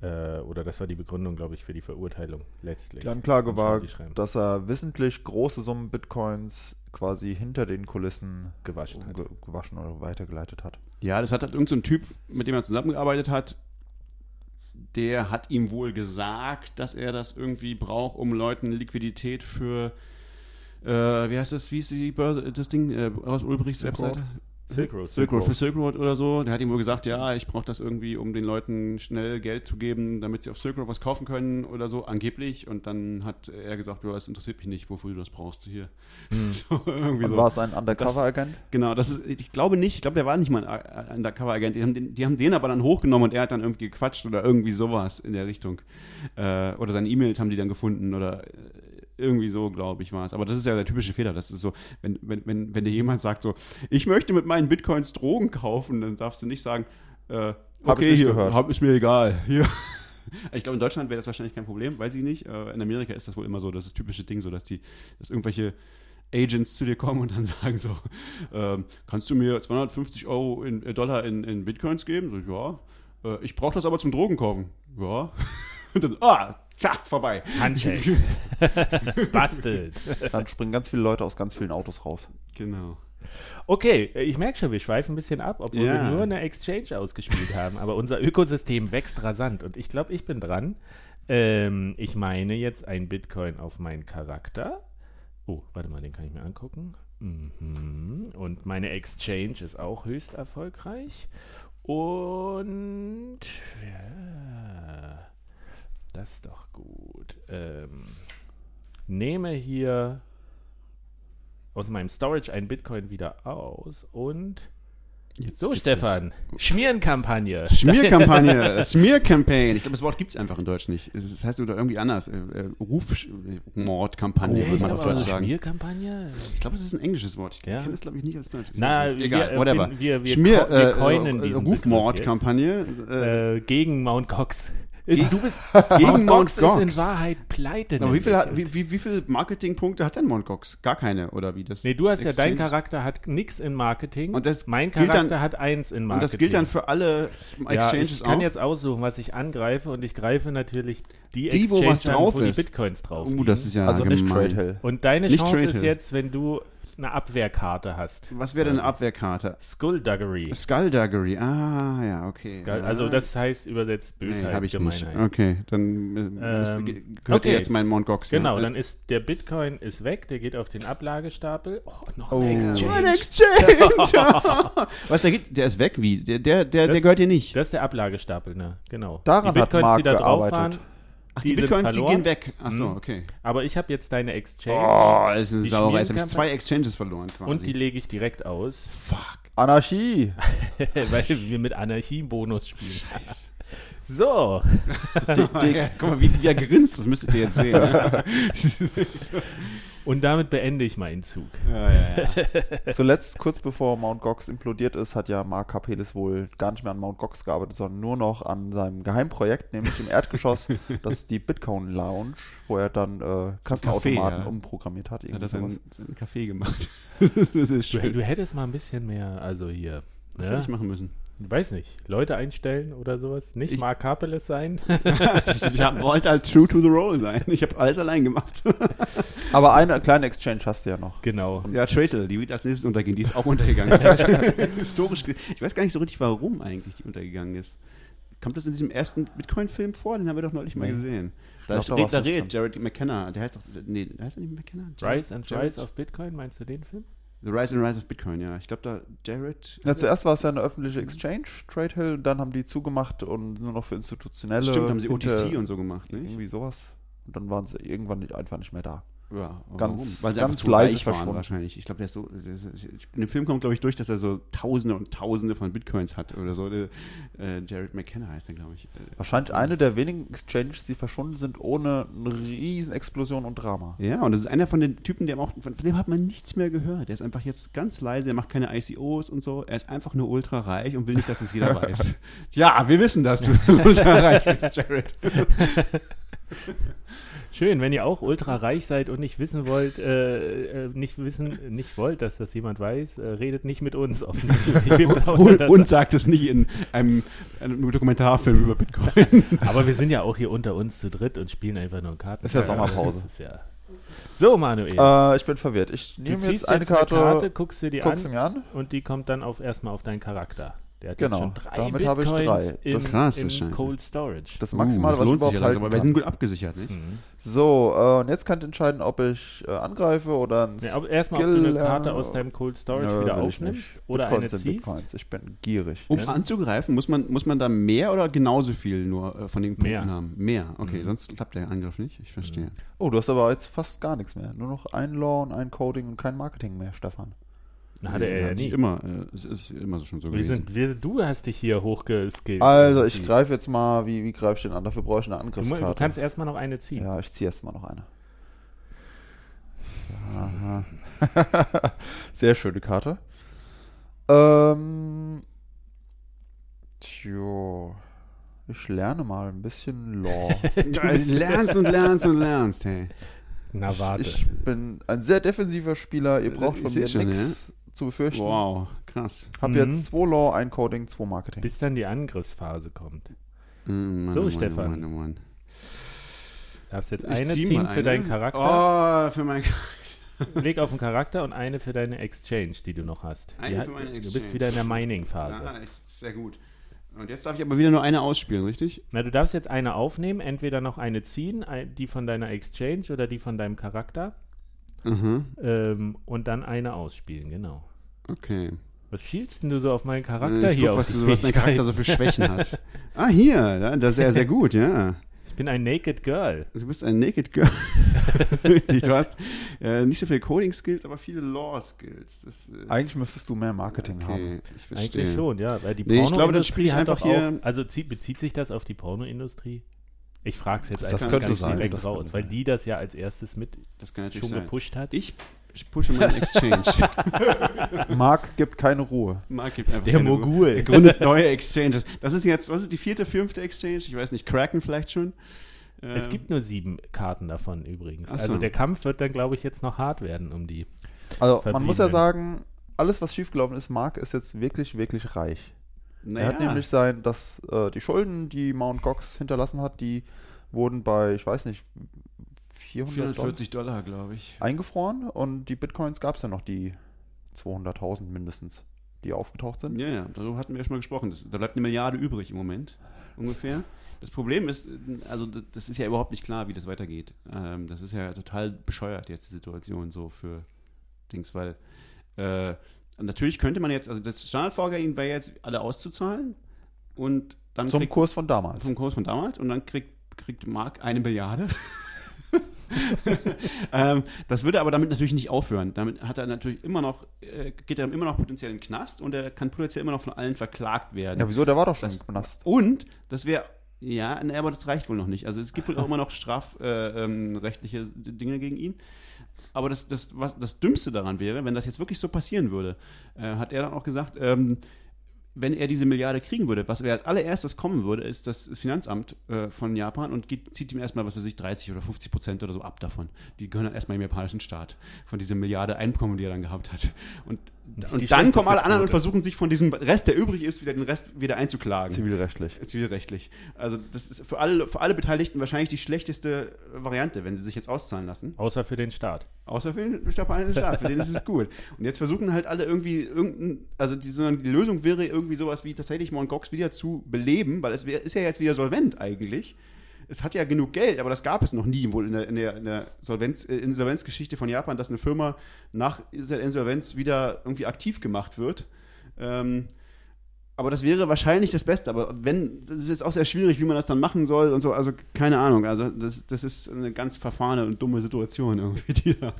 äh, oder das war die Begründung, glaube ich, für die Verurteilung letztlich. Die Anklage war, dass er wissentlich große Summen Bitcoins quasi hinter den Kulissen gewaschen, ge gewaschen oder weitergeleitet hat. Ja, das hat halt irgendein so Typ, mit dem er zusammengearbeitet hat, der hat ihm wohl gesagt, dass er das irgendwie braucht, um Leuten Liquidität für, äh, wie heißt das, wie ist die Börse, das Ding, äh, aus Ulbrichts Webseite? Silk Road. Silk Road, für Silk Road oder so. Der hat ihm wohl gesagt, ja, ich brauche das irgendwie, um den Leuten schnell Geld zu geben, damit sie auf Silk Road was kaufen können oder so, angeblich. Und dann hat er gesagt, ja, es interessiert mich nicht, wofür du das brauchst hier. Hm. so, irgendwie Und so. war es ein Undercover-Agent? Genau, das ist, ich glaube nicht, ich glaube, der war nicht mal ein Undercover-Agent. Die haben, den, die haben den aber dann hochgenommen und er hat dann irgendwie gequatscht oder irgendwie sowas in der Richtung. Äh, oder seine E-Mails haben die dann gefunden oder äh, irgendwie so, glaube ich, war es. Aber das ist ja der typische Fehler. Das ist so, wenn, wenn, wenn, wenn dir jemand sagt so, ich möchte mit meinen Bitcoins Drogen kaufen, dann darfst du nicht sagen, äh, okay, hier, hab, ist mir egal. Hier. Ich glaube, in Deutschland wäre das wahrscheinlich kein Problem, weiß ich nicht. Äh, in Amerika ist das wohl immer so, das ist das typische Ding, so dass die, dass irgendwelche Agents zu dir kommen und dann sagen so, ähm, kannst du mir 250 Euro in, äh, Dollar in, in Bitcoins geben? So, ja. Äh, ich brauche das aber zum Drogen kaufen. Ja. Und dann, ah, zack, vorbei. Handshake. Bastelt. Dann springen ganz viele Leute aus ganz vielen Autos raus. Genau. Okay, ich merke schon, wir schweifen ein bisschen ab, obwohl ja. wir nur eine Exchange ausgespielt haben. Aber unser Ökosystem wächst rasant. Und ich glaube, ich bin dran. Ähm, ich meine jetzt ein Bitcoin auf meinen Charakter. Oh, warte mal, den kann ich mir angucken. Mhm. Und meine Exchange ist auch höchst erfolgreich. Und ja, das ist doch gut. Ähm, nehme hier aus meinem Storage ein Bitcoin wieder aus und Jetzt so, Stefan, Schmierenkampagne. Schmierkampagne, Smear-Campaign. Ich glaube, das Wort gibt es einfach in Deutsch nicht. Das heißt oder irgendwie anders. Äh, äh Rufmordkampagne, würde man auf Deutsch sagen. Schmierkampagne? Ich glaube, es ist ein englisches Wort. Ich ja. kenne das, glaube ich, nicht als Deutsch. Na, Egal, wir, whatever. Wir, wir, Schmier, wir äh, äh, Rufmordkampagne. Äh, gegen Mount Cox. Ist, du bist gegen Mount Gox. ist in Wahrheit pleite. Aber wie viele wie, wie, wie viel Marketingpunkte hat denn Mount Gox? Gar keine, oder wie das? Nee, du hast Exchange? ja, dein Charakter hat nichts in Marketing. Und das mein Charakter dann, hat eins in Marketing. Und das gilt dann für alle Exchanges ja, ich auch? kann jetzt aussuchen, was ich angreife und ich greife natürlich die, die Exchange wo was drauf an, wo ist. die Bitcoins drauf uh, das ist ja Also gemein. nicht Trade Hill. Und deine nicht Chance ist jetzt, wenn du eine Abwehrkarte hast. Was wäre denn eine Abwehrkarte? Skullduggery. Skullduggery, ah, ja, okay. Skull, also das heißt übersetzt Bösheit, nee, hab ich Gemeinheit. Nicht. Okay, dann äh, ähm, gehört okay. jetzt mein Mount Gox. Genau, ja. dann ist der Bitcoin ist weg, der geht auf den Ablagestapel. Oh, noch oh. ein Exchange. Ein Exchange! Was, der, geht, der ist weg, wie? Der, der, der, das, der gehört dir nicht. Das ist der Ablagestapel, ne? Genau. Daran die Bitcoins, hat Mark die da drauf gearbeitet. waren, Ach, die, die Bitcoins, die gehen weg. Achso, mhm. okay. Aber ich habe jetzt deine Exchange. Oh, das ist eine Sauerei. Jetzt habe ich zwei Exchanges verloren quasi. Und die lege ich direkt aus. Fuck. Anarchie. Weil wir mit Anarchie-Bonus spielen. Scheiße. So. Guck mal, wie, wie er grinst, das müsstet ihr jetzt sehen. Ne? Und damit beende ich meinen Zug. Ja, ja, ja. Zuletzt, kurz bevor Mount Gox implodiert ist, hat ja Mark Capelis wohl gar nicht mehr an Mount Gox gearbeitet, sondern nur noch an seinem Geheimprojekt, nämlich im Erdgeschoss, das ist die Bitcoin Lounge, wo er dann äh, Kassenautomaten ja. umprogrammiert hat. Hat er seinen, seinen Kaffee gemacht. das ist schön. Du, du hättest mal ein bisschen mehr, also hier. Was hätte ich machen müssen? Weiß nicht, Leute einstellen oder sowas. Nicht ich, Mark Kapeles sein. ich, ich wollte halt true to the role sein. Ich habe alles allein gemacht. Aber eine kleine Exchange hast du ja noch. Genau. Ja, Tratel, die wird als nächstes untergehen. Die ist auch untergegangen. Historisch. Ich weiß gar nicht so richtig, warum eigentlich die untergegangen ist. kommt das in diesem ersten Bitcoin-Film vor? Den haben wir doch neulich nee. mal gesehen. Da, glaub, da, da redet Jared McKenna, der heißt doch, nee, heißt er nicht McKenna? Jared, Rise and Jared? Rise of Bitcoin, meinst du den Film? The Rise and Rise of Bitcoin, ja. Ich glaube, da Jared. Ja, zuerst war es ja eine öffentliche Exchange, Trade Hill, dann haben die zugemacht und nur noch für institutionelle. Stimmt, haben sie OTC und so gemacht, nicht? Irgendwie sowas. Und dann waren sie irgendwann nicht, einfach nicht mehr da. Ja, ganz? Weil sie ganz leise waren wahrscheinlich. Ich glaube, der ist so. Der ist, in dem Film kommt, glaube ich, durch, dass er so Tausende und Tausende von Bitcoins hat oder so. Äh, Jared McKenna heißt er, glaube ich. Äh, wahrscheinlich eine der wenigen Exchanges, die verschwunden sind ohne eine riesen Explosion und Drama. Ja, und das ist einer von den Typen, der auch, von dem hat man nichts mehr gehört. Der ist einfach jetzt ganz leise, er macht keine ICOs und so. Er ist einfach nur ultra reich und will nicht, dass es jeder weiß. Ja, wir wissen, dass du ultra reich bist, Jared. Schön, wenn ihr auch ultra reich seid und nicht wissen wollt, äh, äh, nicht wissen, nicht wollt, dass das jemand weiß, äh, redet nicht mit uns offensichtlich. und, und sagt es nicht in einem, einem, Dokumentarfilm über Bitcoin. Aber wir sind ja auch hier unter uns zu dritt und spielen einfach nur Karten. Das ist ja Sommerpause. Ja so, Manuel. Äh, ich bin verwirrt. Ich nehme jetzt eine Karte, eine Karte, guckst du dir an, an, und die kommt dann auf, erstmal auf deinen Charakter. Der hat genau, schon drei damit habe ich drei. In, das krass, in Cold Storage. Das Maximale, uh, das was lohnt ich überhaupt sich aber wir sind gut abgesichert, nicht? Mhm. So, äh, und jetzt könnt ihr entscheiden, ob ich äh, angreife oder ein ja, Erstmal, ob du eine Karte aus deinem Cold Storage Nö, wieder aufnimmst oder Bitcoins eine ziehst. Bitcoins. Ich bin gierig. Um anzugreifen, muss man, muss man da mehr oder genauso viel nur äh, von den Punkten mehr. haben? Mehr, okay, mhm. sonst klappt der Angriff nicht. Ich verstehe. Mhm. Oh, du hast aber jetzt fast gar nichts mehr. Nur noch ein Law und ein Coding und kein Marketing mehr, Stefan. Hatte er ja nie. Immer, äh, es ist immer so schon so wir gewesen. Sind, wir, du hast dich hier hochgeskillt. Also, ich greife jetzt mal, wie, wie greife ich den an? Dafür brauche ich eine Angriffskarte. Du, du kannst erstmal noch eine ziehen. Ja, ich ziehe erstmal noch eine. Aha. Sehr schöne Karte. Ähm, tjo. Ich lerne mal ein bisschen Law. du lernst und lernst und lernst, hey. Na warte. Ich bin ein sehr defensiver Spieler. Ihr braucht von mir nichts ja? Zu befürchten. Wow, krass. Hab mhm. jetzt zwei Law, ein Coding, zwei Marketing. Bis dann die Angriffsphase kommt. Mhm, Mann, so, Mann, Stefan. Mann, Mann, Darfst jetzt ich eine zieh ziehen für deinen Charakter. Oh, für meinen Charakter. Leg auf den Charakter und eine für deine Exchange, die du noch hast. Eine für meine Exchange. Du bist wieder in der Mining-Phase. Ja, sehr gut. Und jetzt darf ich aber wieder nur eine ausspielen, richtig? Na, du darfst jetzt eine aufnehmen, entweder noch eine ziehen, die von deiner Exchange oder die von deinem Charakter. Mhm. Ähm, und dann eine ausspielen, genau. Okay. Was schielst denn du so auf meinen Charakter ich hier? Guck, was, du, was dein Charakter so für Schwächen hat. Ah, hier, das ist ja sehr gut, ja. Ich bin ein Naked Girl. Du bist ein Naked Girl. Richtig, du hast äh, nicht so viele Coding-Skills, aber viele Law-Skills. Äh, Eigentlich müsstest du mehr Marketing okay, haben. Ich verstehe. Eigentlich schon, ja. Weil die nee, ich glaube, das spiele ich einfach hier. Auch, also zieht, bezieht sich das auf die Pornoindustrie? Ich frage es jetzt das einfach ganz sein, direkt raus, weil die das ja als erstes mit schon sein. gepusht hat. Ich pushe meinen Exchange. Mark gibt keine Ruhe. Mark gibt einfach Der keine Mogul. Ruhe. Er gründet neue Exchanges. Das ist jetzt, was ist die vierte, fünfte Exchange? Ich weiß nicht, Kraken vielleicht schon. Es gibt nur sieben Karten davon übrigens. So. Also der Kampf wird dann, glaube ich, jetzt noch hart werden um die. Also man muss ja sagen, alles, was schiefgelaufen ist, Mark ist jetzt wirklich, wirklich reich. Naja. Er hat nämlich sein, dass äh, die Schulden, die Mount Gox hinterlassen hat, die wurden bei, ich weiß nicht, 400 440 Dollar, glaube ich. Eingefroren und die Bitcoins gab es ja noch die 200.000 mindestens, die aufgetaucht sind. Ja, ja, darüber hatten wir ja schon mal gesprochen. Das, da bleibt eine Milliarde übrig im Moment, ungefähr. Das Problem ist, also das ist ja überhaupt nicht klar, wie das weitergeht. Ähm, das ist ja total bescheuert jetzt die Situation so für Dings, weil äh, natürlich könnte man jetzt, also das Standardvorgehen wäre jetzt alle auszuzahlen und dann zum kriegt, Kurs von damals. Zum Kurs von damals und dann kriegt, kriegt Mark eine Milliarde. ähm, das würde aber damit natürlich nicht aufhören. Damit hat er natürlich immer noch, äh, geht er immer noch potenziell in den Knast und er kann potenziell immer noch von allen verklagt werden. Ja, wieso? Der war doch schon das, im Knast. Und das wäre ja, ne, aber das reicht wohl noch nicht. Also es gibt wohl auch immer noch strafrechtliche äh, ähm, Dinge gegen ihn. Aber das, das, was, das Dümmste daran wäre, wenn das jetzt wirklich so passieren würde, äh, hat er dann auch gesagt, ähm, wenn er diese Milliarde kriegen würde, was als allererstes kommen würde, ist das Finanzamt äh, von Japan und geht, zieht ihm erstmal, was weiß ich, 30 oder 50 Prozent oder so ab davon. Die gehören dann erstmal im japanischen Staat, von dieser Milliarde Einkommen, die er dann gehabt hat. Und Und dann kommen alle anderen und versuchen sich von diesem Rest, der übrig ist, wieder den Rest wieder einzuklagen. Zivilrechtlich. Zivilrechtlich. Also das ist für alle, für alle Beteiligten wahrscheinlich die schlechteste Variante, wenn sie sich jetzt auszahlen lassen. Außer für den Staat. Außer für den Staat, für den ist es gut. Und jetzt versuchen halt alle irgendwie irgendein, also die, die Lösung wäre irgendwie sowas wie tatsächlich Mt. Gox wieder zu beleben, weil es wär, ist ja jetzt wieder solvent eigentlich es hat ja genug Geld, aber das gab es noch nie wohl in der, in der, in der Solvenz, äh, Insolvenzgeschichte von Japan, dass eine Firma nach der Insolvenz wieder irgendwie aktiv gemacht wird. Ähm, aber das wäre wahrscheinlich das Beste. Aber wenn, das ist auch sehr schwierig, wie man das dann machen soll und so. Also keine Ahnung. Also das, das ist eine ganz verfahrene und dumme Situation irgendwie, die da,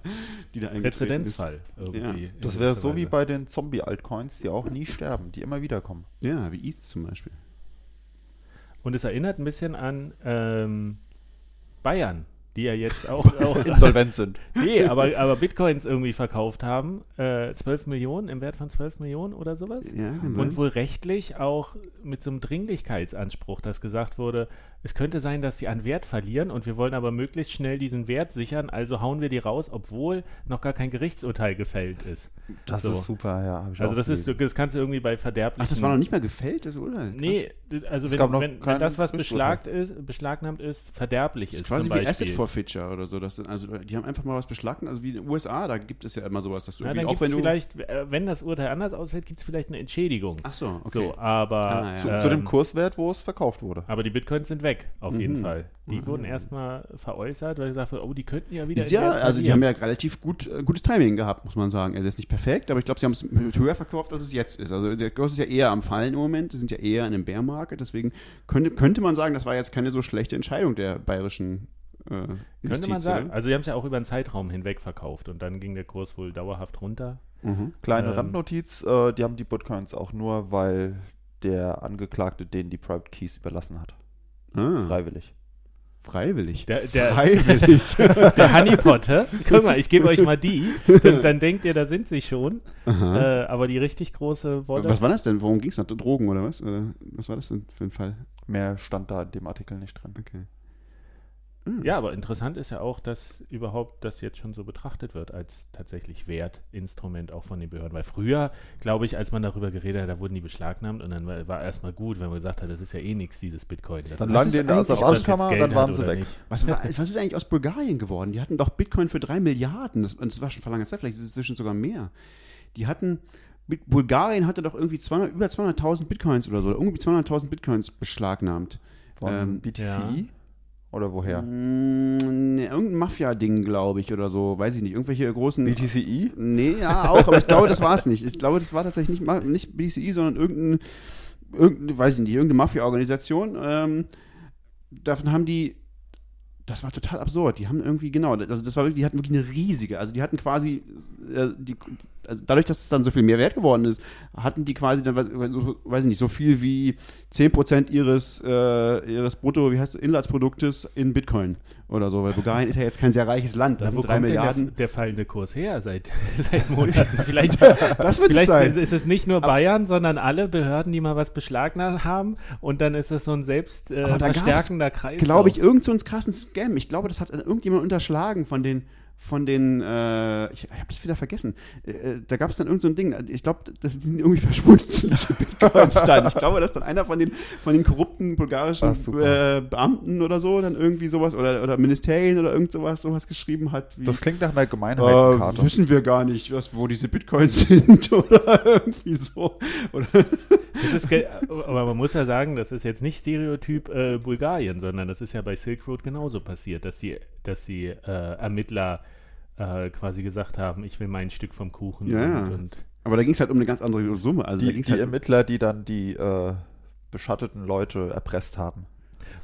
die da Präzedenzfall Ja. Das wäre so wie bei den Zombie-Altcoins, die auch nie sterben, die immer wieder kommen. Ja, wie ETH zum Beispiel. Und es erinnert ein bisschen an ähm, Bayern, die ja jetzt auch, auch insolvent sind. Nee, aber, aber Bitcoins irgendwie verkauft haben. Äh, 12 Millionen im Wert von 12 Millionen oder sowas. Ja, genau. Und wohl rechtlich auch mit so einem Dringlichkeitsanspruch, dass gesagt wurde, es könnte sein, dass sie an Wert verlieren und wir wollen aber möglichst schnell diesen Wert sichern, also hauen wir die raus, obwohl noch gar kein Gerichtsurteil gefällt ist. Das so. ist super, ja. also das ist, das kannst du irgendwie bei verderblichen... Ach, das war noch nicht mal gefällt, das Urteil? Nee, also wenn, wenn, wenn, das, was beschlagt ist, beschlagnahmt ist, verderblich ist. Das ist quasi wie Asset Forfeiture oder so. Das sind, also die haben einfach mal was beschlagnahmt, also wie in den USA, da gibt es ja immer sowas, dass du ja, auch wenn du... vielleicht, äh, wenn das Urteil anders ausfällt, gibt es vielleicht eine Entschädigung. Ach so, okay. So, aber... Ah, ja. zu, ähm, zu, dem Kurswert, wo es verkauft wurde. Aber die Bitcoins sind weg, auf mhm. jeden Fall. Fall. Die mhm. wurden erstmal veräußert, weil gesagt wurde, oh, die könnten ja wieder. Ja, also die haben ja relativ gut, äh, gutes Timing gehabt, muss man sagen. Also ist nicht perfekt, aber ich glaube, sie haben es höher verkauft, als es jetzt ist. Also der Kurs ist ja eher am Fallen im Moment, die sind ja eher in einem Bärmarkt, deswegen könnte, könnte man sagen, das war jetzt keine so schlechte Entscheidung der bayerischen äh, Könnte man sagen. Also sie haben es ja auch über einen Zeitraum hinweg verkauft und dann ging der Kurs wohl dauerhaft runter. Mhm. Kleine ähm, Randnotiz, äh, die haben die Bitcoins auch nur, weil der Angeklagte denen die Private Keys überlassen hat. Ah. Freiwillig. Freiwillig. Der, der, Freiwillig. der Honeypot, hä? Guck mal, ich gebe euch mal die. Dann, dann, denkt ihr, da sind sie schon. Äh, aber die richtig große Wolle. Was war das denn? Worum ging es da? Drogen oder was? Oder was war das denn für ein Fall? Mehr stand da in dem Artikel nicht drin. Okay. Mhm. Ja, aber interessant ist ja auch, dass überhaupt das jetzt schon so betrachtet wird als tatsächlich Wertinstrument auch von den Behörden. Weil früher, glaube ich, als man darüber geredet hat, da wurden die beschlagnahmt und dann war, war erstmal gut, wenn man gesagt hat, das ist ja eh nichts, dieses Bitcoin. Das dann lagen die in der Asservatskammer und dann waren sie weg. Was, was, ist eigentlich aus Bulgarien geworden? Die hatten doch Bitcoin für drei Milliarden. Das, und das war schon vor langer Zeit, vielleicht ist es inzwischen sogar mehr. Die hatten, Bulgarien hatte doch irgendwie 200, über 200.000 Bitcoins oder so, irgendwie 200.000 Bitcoins beschlagnahmt. Von ähm, BTC? Ja. Oder woher? Mm, ne, irgendein Mafia-Ding, glaube ich, oder so. Weiß ich nicht. Irgendwelche großen. BTCI? Nee, ja, auch, aber ich glaube, das war es nicht. Ich glaube, das war tatsächlich nicht, nicht BTCI, sondern irgendein, irgendein, weiß ich nicht, irgendeine Mafia-Organisation. Ähm, davon haben die das war total absurd. Die haben irgendwie, genau, also das war wirklich, die hatten wirklich eine riesige, also die hatten quasi, äh, die, also dadurch, dass es dann so viel mehr wert geworden ist, hatten die quasi dann, weiß ich nicht, so viel wie 10% ihres, äh, ihres Brutto, wie heißt es, Inlandsproduktes in Bitcoin oder so, weil Bulgarien ist ja jetzt kein sehr reiches Land, das ja, sind drei Milliarden. Der, der, fallende Kurs her seit, seit Monaten. Vielleicht, das wird vielleicht es sein. ist es nicht nur Bayern, sondern alle Behörden, die mal was beschlagnahmt haben und dann ist es so ein selbst äh, verstärkender Kreis. Glaube ich, irgend so einen krassen Scam. Ich glaube, das hat irgendjemand unterschlagen von den von den, äh, ich, ich habe das wieder vergessen, äh, äh da gab es dann irgend so ein Ding, ich glaube, das sind irgendwie verschwunden, diese Bitcoins dann. Ich glaube, dass dann einer von den, von den korrupten bulgarischen äh, Beamten oder so dann irgendwie sowas, oder, oder Ministerien oder irgend sowas, sowas geschrieben hat. Wie, das klingt nach einer Gemeinheitenkarte. Äh, wissen wir gar nicht, was, wo diese Bitcoins sind oder irgendwie so. Oder aber man muss ja sagen, das ist jetzt nicht Stereotyp äh, Bulgarien, sondern das ist ja bei Silk Road genauso passiert, dass die, dass die äh, Ermittler äh, quasi gesagt haben, ich will mein Stück vom Kuchen. Ja, und, und aber da ging es halt um eine ganz andere Summe. Also die, die halt Ermittler, die dann die äh, beschatteten Leute erpresst haben.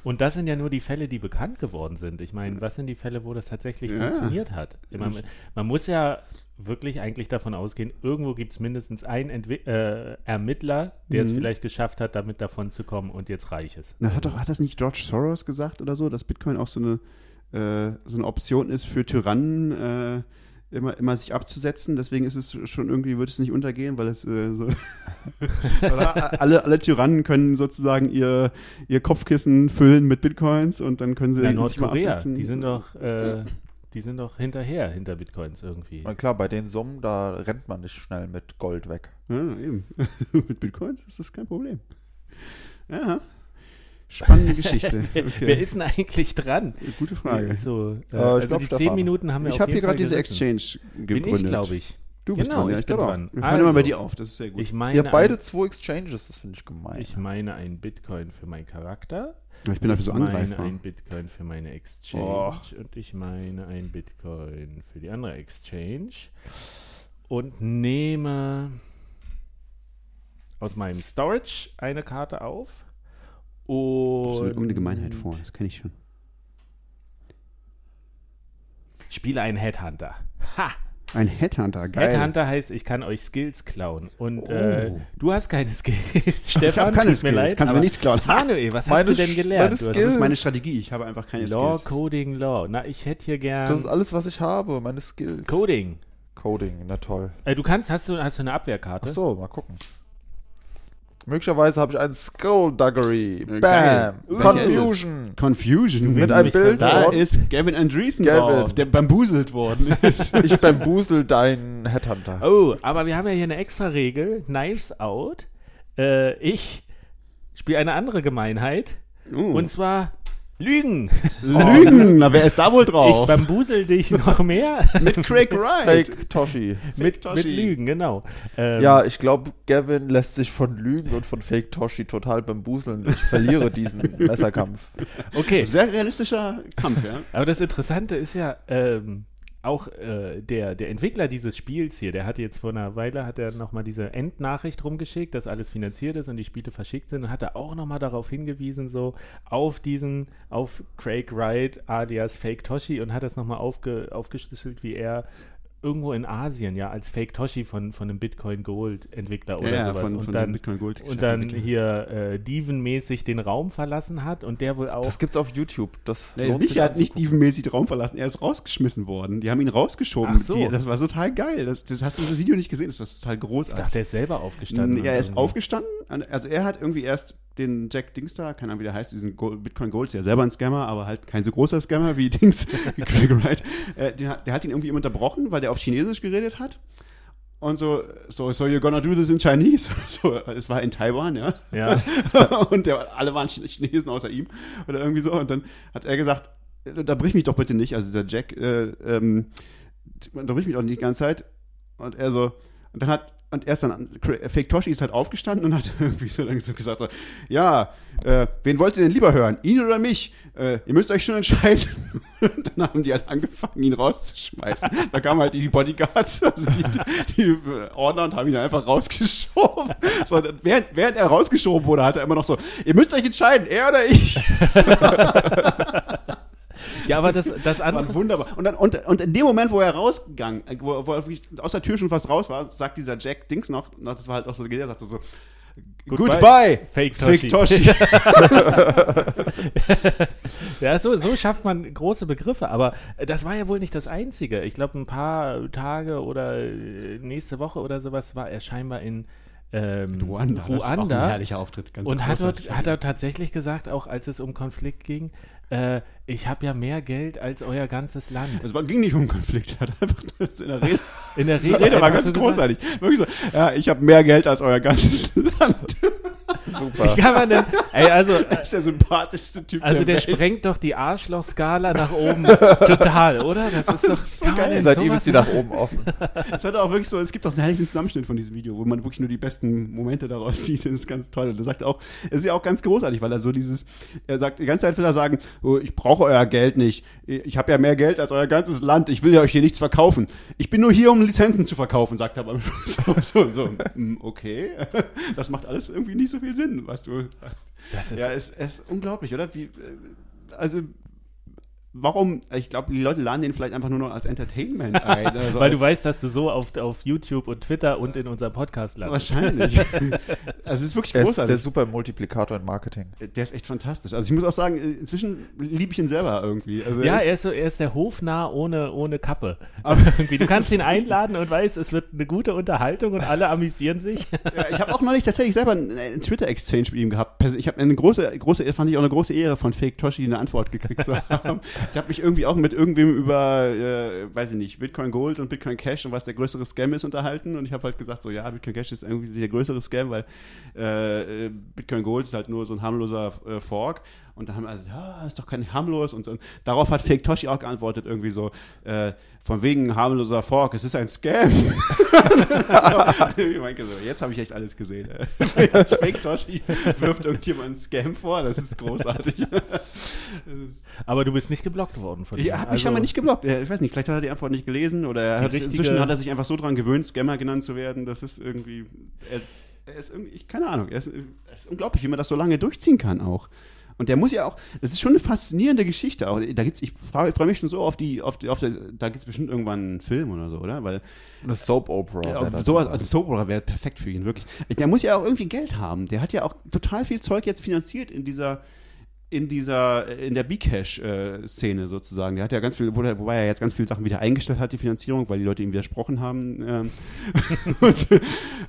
Und das sind ja nur die Fälle, die bekannt geworden sind. Ich meine, was sind die Fälle, wo das tatsächlich ja. funktioniert hat? Man, man, muss ja wirklich eigentlich davon ausgehen, irgendwo gibt es mindestens einen Entwi äh, Ermittler, der mhm. es vielleicht geschafft hat, damit davon zu kommen und jetzt reich ist. Das hat, doch, hat das nicht George Soros gesagt oder so, dass Bitcoin auch so eine, äh, so eine Option ist für Tyrannen, äh, immer, immer sich abzusetzen. Deswegen ist es schon irgendwie, wird es nicht untergehen, weil es äh, so alle, alle Tyrannen können sozusagen ihr, ihr Kopfkissen füllen mit Bitcoins und dann können sie ja, Nordkorea, die sind doch äh, Die sind doch hinterher, hinter Bitcoins irgendwie. Na klar, bei den Summen, da rennt man nicht schnell mit Gold weg. Ja, eben. mit Bitcoins ist das kein Problem. Ja. Spannende Geschichte. wer, okay. wer, ist denn eigentlich dran? Gute Frage. So, äh, äh, also glaub, die zehn Minuten haben wir Ich habe hier gerade diese Exchange gegründet. Bin ich, glaube ich. Du bist genau, dran, ja, ich bin dran. Wir also, immer bei dir auf, das ist sehr gut. Ich meine Ihr habt beide ein, zwei Exchanges, das finde ich gemein. Ich meine ein Bitcoin für meinen Charakter. Ich bin dafür so angreifbar. Ich meine ein Bitcoin für meine Exchange oh. und ich meine ein Bitcoin für die andere Exchange und nehme aus meinem Storage eine Karte auf und irgendeine Gemeinheit vor, das kenne ich schon. Spiele einen Headhunter. Ha! Ein Headhunter, geil. Headhunter heißt, ich kann euch Skills klauen. Und äh, oh. äh, du hast keine Skills, Stefan. Ich habe keine Skills, leid, kannst du mir nichts klauen. Manuel, was meine, hast du denn gelernt? Das ist meine Strategie, ich habe einfach keine Law, Skills. Law, Coding, Law. Na, ich hätte hier gern... Das ist alles, was ich habe, meine Skills. Coding. Coding, na toll. Äh, du kannst, hast du, hast du eine Abwehrkarte? Ach so, mal gucken. Möglicherweise habe ich einen Skullduggery. Bam! Confusion. Confusion. Mit einem Bild Da von ist Gavin Andreessen Gavin. drauf, der bambuselt worden ist. ich bambusel deinen Headhunter. Oh, aber wir haben ja hier eine extra Regel. Knives out. Äh, ich spiele eine andere Gemeinheit. Uh. Und zwar Lügen. Lügen, na wer ist da wohl drauf? Ich bambusel dich noch mehr. mit Craig Wright. Fake Toshi. Mit, Toshi. mit Lügen, genau. Ähm, ja, ich glaube, Gavin lässt sich von Lügen und von Fake Toshi total bambuseln. Ich verliere diesen Messerkampf. Okay. Sehr realistischer Kampf, ja. Aber das Interessante ist ja, ähm, auch äh, der, der Entwickler dieses Spiels hier, der hat jetzt vor einer Weile, hat er nochmal diese Endnachricht rumgeschickt, dass alles finanziert ist und die Spiele verschickt sind und hat er auch nochmal darauf hingewiesen, so auf diesen, auf Craig Wright alias Fake Toshi und hat das nochmal aufge, aufgeschlüsselt, wie er irgendwo in Asien, ja, als Fake Toshi von, von einem Bitcoin Gold Entwickler oder ja, sowas. Von, und, von dann, Bitcoin Gold und dann hier äh, Diven-mäßig den Raum verlassen hat und der wohl auch. Das gibt's auf YouTube. Das nee, nicht, er hat nicht Diven-mäßig den Raum verlassen, er ist rausgeschmissen worden. Die haben ihn rausgeschoben. Ach so. Die, das war total geil. Das, das hast du das Video nicht gesehen, das ist total großartig. Ich dachte, er ist selber aufgestanden. Ja, er ist aufgestanden. Also er hat irgendwie erst den Jack Dings da, keine Ahnung, wie der heißt, diesen Bitcoin Gold, ist ja selber ein Scammer, aber halt kein so großer Scammer wie Dings, wie Craig Wright. Äh, der, der, hat ihn irgendwie unterbrochen, weil der auf Chinesisch geredet hat. Und so, so, so you're gonna do this in Chinese? So, es war in Taiwan, ja. Ja. und der, alle waren Chinesen außer ihm oder irgendwie so. Und dann hat er gesagt, da brich mich doch bitte nicht, also dieser Jack, äh, ähm, da brich mich doch nicht die ganze Zeit. Und er so, und dann hat und erst dann, Fake Toshi ist halt aufgestanden und hat irgendwie so langsam gesagt, ja, äh, wen wollt ihr denn lieber hören, ihn oder mich? Äh, ihr müsst euch schon entscheiden. Und dann haben die halt angefangen, ihn rauszuschmeißen. da kamen halt die Bodyguards, also die, die Ordner und haben ihn einfach rausgeschoben. So, während, während er rausgeschoben wurde, hat er immer noch so, ihr müsst euch entscheiden, er oder ich. Ja, aber das, das, das war wunderbar. Und, dann, und, und in dem Moment, wo er rausgegangen, wo, wo er aus der Tür schon fast raus war, sagt dieser Jack Dings noch, das war halt auch so, er sagte so, Goodbye, Goodbye Fake Toshi. Fake Toshi. ja, so, so schafft man große Begriffe, aber das war ja wohl nicht das Einzige. Ich glaube, ein paar Tage oder äh, nächste Woche oder sowas war er scheinbar in ähm, Ruanda. Ruanda. Das war auch ein herrlicher Auftritt. Ganz und hat dort, hat er tatsächlich gesagt, auch als es um Konflikt ging, äh, ich habe ja mehr Geld als euer ganzes Land. Es ging nicht um Konflikt, hat einfach in der Rede. In der Rede, Rede war ganz großartig. Wirklich so, ja, ich habe mehr Geld als euer ganzes Land. Super. Wie kann man denn, ey, also, das ist der sympathischste Typ Also der, der sprengt doch die Arschlochskala nach oben total, oder? Das ist, das ist so geil. Seitdem ist die nach oben offen. Es hat auch wirklich so, es gibt auch einen herrlichen Zusammenschnitt von diesem Video, wo man wirklich nur die besten Momente daraus sieht. Das ist ganz toll. Und er sagt auch, es ist ja auch ganz großartig, weil er so dieses, er sagt, die ganze Zeit will er sagen, oh, ich brauche euer Geld nicht. Ich habe ja mehr Geld als euer ganzes Land. Ich will ja euch hier nichts verkaufen. Ich bin nur hier, um Lizenzen zu verkaufen, sagt er aber so, so, so, hm, okay. Das macht alles irgendwie nicht so viel Sinn, was du. Das ist ja, es, es ist unglaublich, oder? Wie, äh, also warum, ich glaube, die Leute laden den vielleicht einfach nur noch als Entertainment ein. Also Weil du weißt, dass du so auf, auf YouTube und Twitter und in unserem Podcast landest. Wahrscheinlich. also es ist wirklich großartig. Der ist der super Multiplikator in Marketing. Der ist echt fantastisch. Also ich muss auch sagen, inzwischen liebe ich ihn selber irgendwie. Also ja, er ist, so, er ist der Hofnarr ohne, ohne Kappe. Aber du kannst ihn einladen und weißt, es wird eine gute Unterhaltung und alle amüsieren sich. ja, ich habe auch neulich tatsächlich selber einen Twitter-Exchange mit ihm gehabt. Ich habe eine große, große, fand ich auch eine große Ehre von Fake Toshi eine Antwort gekriegt zu haben. Ich habe mich irgendwie auch mit irgendwem über, äh, weiß ich nicht, Bitcoin Gold und Bitcoin Cash und was der größere Scam ist unterhalten. Und ich habe halt gesagt, so ja, Bitcoin Cash ist irgendwie der größere Scam, weil äh, Bitcoin Gold ist halt nur so ein harmloser äh, Fork. Und da haben alle, ja, ist doch kein harmlos. Und, und darauf hat Fake Toshi auch geantwortet, irgendwie so, äh, von wegen harmloser Fork, es ist ein Scam. so, ich meinte so, jetzt habe ich echt alles gesehen. Fake Toshi wirft irgendjemand einen Scam vor, das ist großartig. aber du bist nicht geblockt worden von ihm. Ja, hat mich also, aber nicht geblockt. Ich weiß nicht, vielleicht hat er die Antwort nicht gelesen oder er hat, inzwischen hat er sich einfach so dran gewöhnt, Scammer genannt zu werden. Das ist irgendwie, er ist, er ist irgendwie, ich, keine Ahnung, er ist, ist unglaublich, wie man das so lange durchziehen kann auch. Und der muss ja auch, das ist schon eine faszinierende Geschichte. Auch, da gibt's, ich freue freu mich schon so auf die, auf die, auf der, da gibt es bestimmt irgendwann einen Film oder so, oder? Weil eine Soap Opera. Ja, sowas, eine Soap Opera wäre perfekt für ihn, wirklich. Der muss ja auch irgendwie Geld haben. Der hat ja auch total viel Zeug jetzt finanziert in dieser, in dieser, in der Bcash-Szene sozusagen. Der hat ja ganz viel, wobei er jetzt ganz viele Sachen wieder eingestellt hat, die Finanzierung, weil die Leute ihm widersprochen haben. Ähm, und,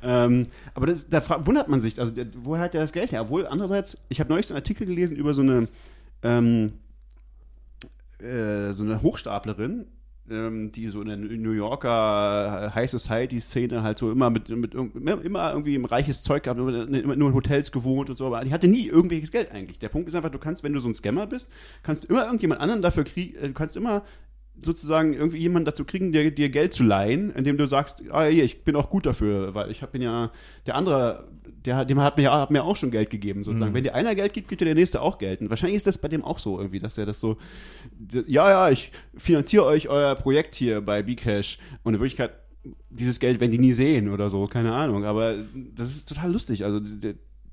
ähm, aber das, da wundert man sich, also der, woher hat er das Geld her? Obwohl, andererseits, ich habe neulich so einen Artikel gelesen über so eine, ähm, äh, so eine Hochstaplerin, die so in der New Yorker High Society Szene halt so immer mit, mit immer irgendwie im reiches Zeug gehabt, immer, nur in Hotels gewohnt und so, aber die hatte nie irgendwelches Geld eigentlich. Der Punkt ist einfach, du kannst, wenn du so ein Scammer bist, kannst immer irgendjemand anderen dafür kriegen, äh, du kannst immer sozusagen irgendwie jemanden dazu kriegen, dir, dir Geld zu leihen, indem du sagst, ah hier, ich bin auch gut dafür, weil ich habe ja, der andere, der, dem hat mir, hat mir auch schon Geld gegeben, sozusagen. Mhm. Wenn dir einer Geld gibt, gibt dir der nächste auch Geld. Und wahrscheinlich ist das bei dem auch so irgendwie, dass er das so, ja, ja, ich finanziere euch euer Projekt hier bei Bcash und in Wirklichkeit dieses Geld werden die nie sehen oder so, keine Ahnung. Aber das ist total lustig. Also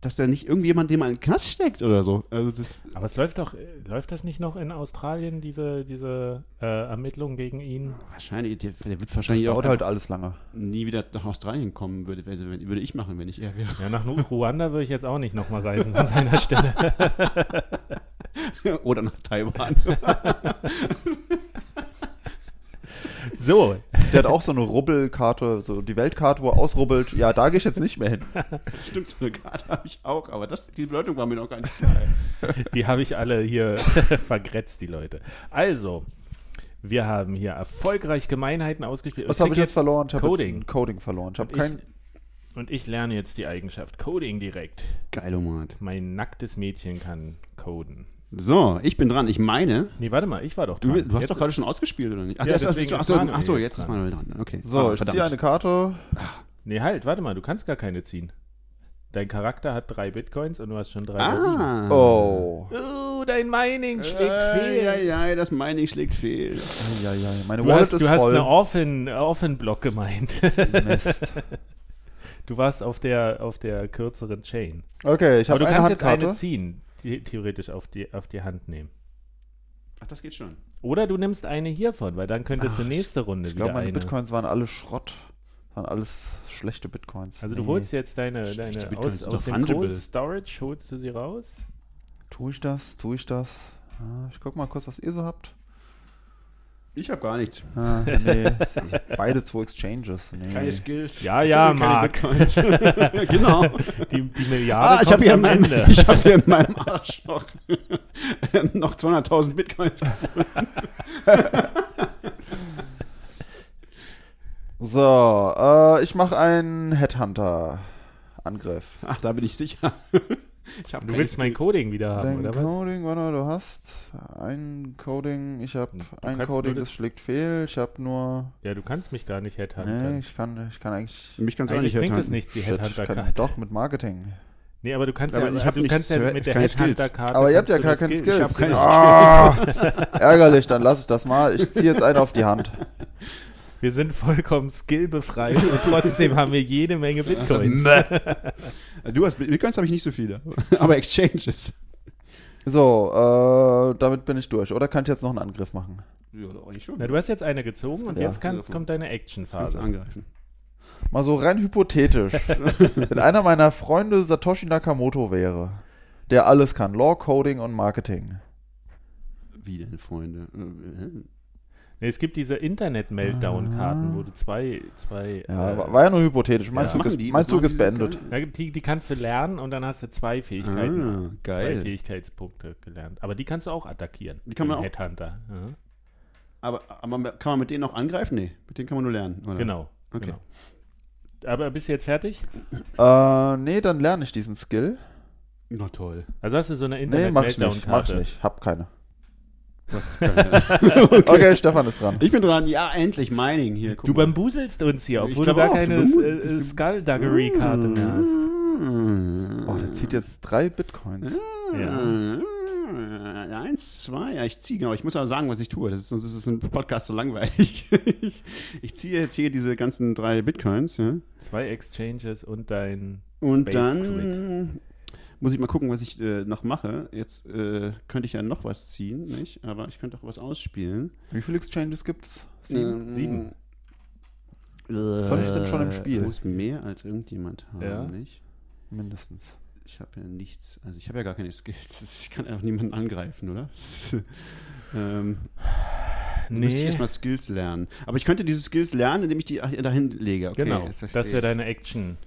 dass da nicht irgendjemand dem einen Knast steckt oder so. Also das Aber es läuft doch, läuft das nicht noch in Australien, diese, diese äh, Ermittlungen gegen ihn? Wahrscheinlich, der, der wird wahrscheinlich das dauert halt alles lange. Nie wieder nach Australien kommen würde, also, würde ich machen, wenn ich er wäre. Ja, nach Ruanda würde ich jetzt auch nicht nochmal reisen an seiner Stelle. oder nach Taiwan. So. Der hat auch so eine Rubbelkarte, so die Weltkarte, wo er ausrubbelt. Ja, da gehe ich jetzt nicht mehr hin. Stimmt, so eine Karte habe ich auch, aber das, die Bedeutung war mir noch gar nicht klar. Die habe ich alle hier vergrätzt, die Leute. Also, wir haben hier erfolgreich Gemeinheiten ausgespielt. Was habe ich jetzt verloren? Ich habe Coding. Coding verloren. Ich habe kein. Und ich lerne jetzt die Eigenschaft Coding direkt. Geil, Omat. Mein nacktes Mädchen kann coden. So, ich bin dran. Ich meine. Nee, warte mal, ich war doch dran. Du, du hast doch gerade schon ausgespielt, oder nicht? Ach, ja, deswegen ach, so, ach so, jetzt ist Manuel dran. Okay. So, ah, ich ziehe eine Karte. Ach. Nee, halt, warte mal, du kannst gar keine ziehen. Dein Charakter hat drei Bitcoins und du hast schon drei ah. Oh. Oh, dein Mining schlägt äh, fehl. Ja, ja, das Mining schlägt fehl. Ja, ja, meine du Wallet hast, ist du voll. hast eine Orphan, Orphan Block gemeint. Mist. Du warst auf der, auf der kürzeren Chain. Okay, ich habe eine kannst Handkarte. jetzt eine ziehen theoretisch auf die, auf die Hand nehmen. Ach, das geht schon. Oder du nimmst eine hiervon, weil dann könntest Ach, du nächste Runde ich wieder Ich glaube, meine eine. Bitcoins waren alle Schrott. Waren alles schlechte Bitcoins. Also nee. du holst jetzt deine, deine aus, aus dem Cold Storage, holst du sie raus? Tue ich das? Tue ich das? Ah, ich guck mal kurz, was ihr so habt. Ich habe gar nichts. Ah, nee. Beide zwei Exchanges. Nee. Keine Skills. Ja, ja, Marc. genau. Die, die Milliarde ah, ich habe hier, meinem, hab hier in meinem Arsch noch, noch 200.000 Bitcoins gefunden. so, äh, ich mache einen Headhunter-Angriff. Ach, da bin ich sicher. Du willst mein Coding wieder haben, Dein oder Coding, was? warte, du hast ein Coding, ich habe ein Coding, das, das schlägt fehl, ich habe nur... Ja, du kannst mich gar nicht Headhunter. Nee, ich kann, ich kann eigentlich... Mich kannst du auch nicht Headhunter. bringt es nichts, die Headhunter-Karte. Doch, mit Marketing. Nee, aber du kannst aber ja, ich hab du kannst ja mit der Headhunter-Karte... Aber ihr habt ja gar keine Skills. Ich habe keine Skills. ärgerlich, dann lass ich das mal. Ich ziehe jetzt einen auf die Hand. Wir sind vollkommen skillbefreit und trotzdem haben wir jede Menge Bitcoins. du hast Bitcoins habe ich nicht so viele, aber Exchanges. So, äh, damit bin ich durch. Oder kann ich jetzt noch einen Angriff machen? Ja, eigentlich schon. Na, du hast jetzt eine gezogen und ja. jetzt kann, kommt deine Action-Phase. angreifen. Mal so rein hypothetisch. Wenn einer meiner Freunde Satoshi Nakamoto wäre, der alles kann, Law, Coding und Marketing. Wie denn, Freunde? Äh, Es gibt diese Internet-Meltdown-Karten, wo du zwei. zwei Ja, äh, war- ja nur hypothetisch. Mein Was Zug, ist, die? mein Zug ist beendet. Die, die kannst du lernen und dann hast du zwei Fähigkeiten. Ah, Zwei geil. Fähigkeitspunkte gelernt. Aber die kannst du auch attackieren. Die kann man auch- Headhunter. Ja. Aber, aber kann man mit denen auch angreifen? Nee, mit denen kann man nur lernen. Oder? Genau. Okay. genau. Aber bist du jetzt fertig? Äh, nee, dann lerne ich diesen Skill. Na toll. Also hast du so eine Nee, mach ich nicht. Mach ich nicht. Hab keine. okay. Okay, Stefan ist dran. Ich bin dran. Ja, endlich Mining hier. Guck Du mal. bambuselst uns hier, Ich obwohl du gar auch, keine äh, das- Skullduggery-Karte mehr hast. Mm. Oh, der zieht jetzt drei Bitcoins. Ja. Ja, Eins, zwei, ja, ich ziehe, genau. Ich muss aber sagen, was ich tue. Das ist, sonst ist es ein Podcast so langweilig. ich, ich ziehe jetzt hier diese ganzen drei Bitcoins, ja. Zwei Exchanges und dein Und Space dann Squid. Muss ich mal gucken, was ich äh, noch mache. Jetzt äh, könnte ich ja noch was ziehen, nicht? Aber ich könnte auch was ausspielen. Wie viele Exchanges gibt es? Sieben? Ähm, Sieben. Fünf sind schon im Ich Spiel. muss mehr als irgendjemand haben, Ja. nicht? Mindestens. Ich habe ja nichts, also ich habe ja gar keine Skills. Ich kann ja auch niemanden angreifen, oder? ähm, nee. Müsste ich erstmal Skills lernen. Aber ich könnte diese Skills lernen, indem ich die dahin lege. Okay, genau. Das wäre ich. deine Action.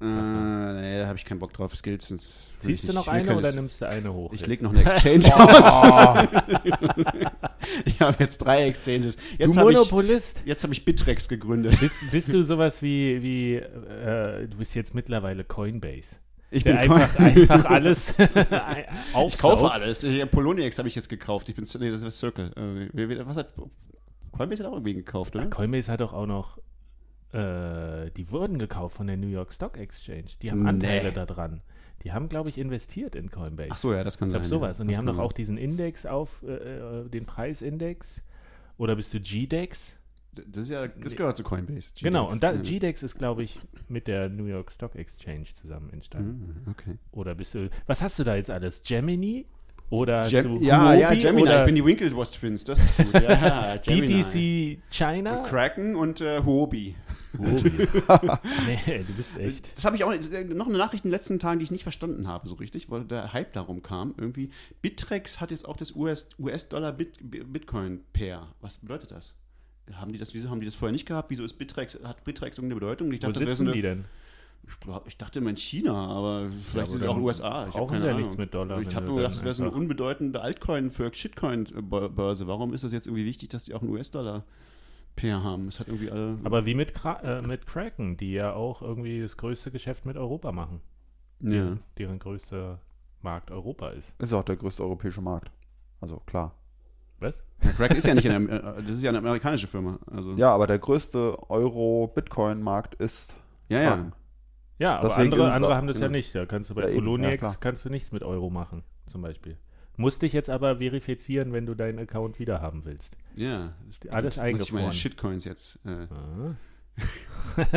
Äh, nee, da habe ich keinen Bock drauf. Skills. das will ich Siehst du nicht. noch Ich eine oder nimmst du eine hoch? Ich lege noch eine Exchange aus. ich habe jetzt drei Exchanges. du Jetzt habe ich, Monopolist. jetzt hab ich Bitrex gegründet. Bist, bist du sowas wie, wie äh, du bist jetzt mittlerweile Coinbase. Ich bin einfach, einfach alles Ich kaufe alles. Poloniex habe ich jetzt gekauft. Ich bin nee, das ist Circle. Äh, Was hat Coinbase hat auch irgendwie gekauft, oder? Coinbase hat doch auch noch, äh, die wurden gekauft von der New York Stock Exchange. Die haben Nee. Anteile daran. Die haben, glaube ich, investiert in Coinbase. Ach so, ja, das kann Ich glaube sein. sowas. ja. Und die Das haben kann doch auch diesen Index auf, äh, äh, den Preisindex. Oder bist du GDEX? Das ist ja, das gehört zu Coinbase. Genau, GDEX. und da, Ja. GDEX ist, glaube ich, mit der New York Stock Exchange zusammen entstanden. Mhm, Okay. Oder bist du, was hast du da jetzt alles? Gemini? Oder Gem du ja, ja, Huobi Gemini. Oder Ich bin die Winklevoss Twins, das ist gut. Ja. BTC China? Kraken und äh, Huobi. nee, du bist echt. Das habe ich auch äh, noch eine Nachricht in den letzten Tagen, die ich nicht verstanden habe, so richtig, weil der Hype darum kam. Irgendwie, Bittrex hat jetzt auch das US US-Dollar Bit Bitcoin Pair. Was bedeutet das? Haben die das, wieso haben die das vorher nicht gehabt? Wieso ist Bittrex, hat Bittrex irgendeine Bedeutung? Ich Wo dachte, das wäre so sitzen eine, die denn? Ich, dachte immer in China, aber vielleicht aber ist es auch dann USA. Ich brauchen keine Ahnung. nichts mit Dollar, Ich habe nur gedacht, das wäre so eine unbedeutende Altcoin für Shitcoin-Börse. Warum ist das jetzt irgendwie wichtig, dass die auch einen US-Dollar-Pair haben? Das hat irgendwie alle. Aber wie mit, Kra äh, mit Kraken, die ja auch irgendwie das größte Geschäft mit Europa machen. ja. Deren größter Markt Europa ist. Ist auch der größte europäische Markt. Also klar. Was? Ja, Kraken ist ja nicht eine, äh, das ist ja eine amerikanische Firma. Also, Ja, aber der größte Euro-Bitcoin-Markt ist ja. ja. Kraken. Ja, aber Deswegen andere, andere auch- haben das ja genau. nicht. Da kannst du bei Ja, Poloniex ja, kannst du nichts mit Euro machen, zum Beispiel. Musst dich jetzt aber verifizieren, wenn du deinen Account wieder haben willst. ja. Alles Muss ich meine eingefroren. Shitcoins jetzt. Äh, Ah.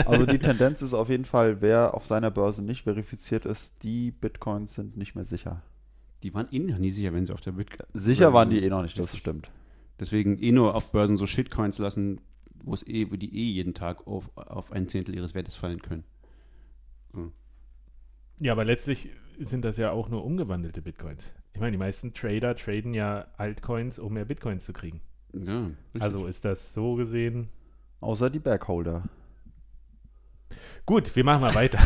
Also die Tendenz ist auf jeden Fall, wer auf seiner Börse nicht verifiziert ist, die Bitcoins sind nicht mehr sicher. die waren eh noch nie sicher, wenn sie auf der Bit. Sicher waren die eh noch nicht, das stimmt. Deswegen eh nur auf Börsen so Shitcoins lassen, wo es eh, wo die eh jeden Tag auf, auf ein Zehntel ihres Wertes fallen können. Ja, aber letztlich sind das ja auch nur umgewandelte Bitcoins. Ich meine, die meisten Trader traden ja Altcoins, um mehr Bitcoins zu kriegen. Ja, richtig. Also ist das so gesehen. Außer die Backholder. Gut, wir machen mal weiter.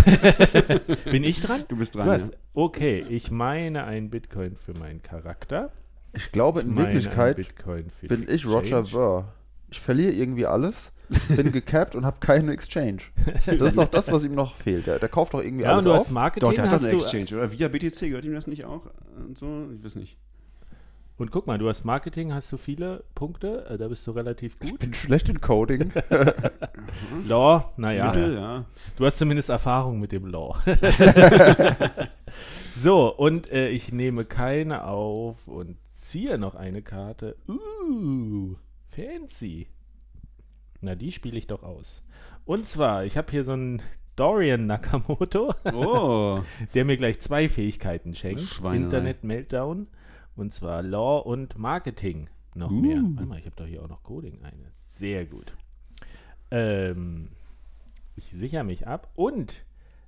Bin ich dran? du bist Du dran. hast, ja. okay, ich meine ein Bitcoin für meinen Charakter. Ich glaube, in Ich Wirklichkeit bin ich Roger. Ver. Ich verliere irgendwie alles, bin gecapped und habe keine Exchange. Das ist doch das, was ihm noch fehlt. Der, der kauft doch irgendwie Ja, und alles du auf. hast Marketing. Doch, der hat doch eine du, Exchange, oder? Via BTC, gehört ihm das nicht auch? Und so? Ich weiß nicht. Und guck mal, du hast Marketing, hast du viele Punkte, äh, da bist du relativ Ich gut. bin schlecht in Coding. Law, naja, Mittel, ja. du hast zumindest Erfahrung mit dem Law. so, und äh, ich nehme keine auf und ziehe noch eine Karte. Uh, fancy. Na, die spiele ich doch aus. Und zwar, ich habe hier so einen Dorian Nakamoto. Oh. der mir gleich zwei Fähigkeiten schenkt. Schweinerei. Internet Meltdown und zwar Law und Marketing noch mehr. Warte mal, ich habe doch hier auch noch Coding eine. Sehr gut. Ähm, ich sichere mich ab und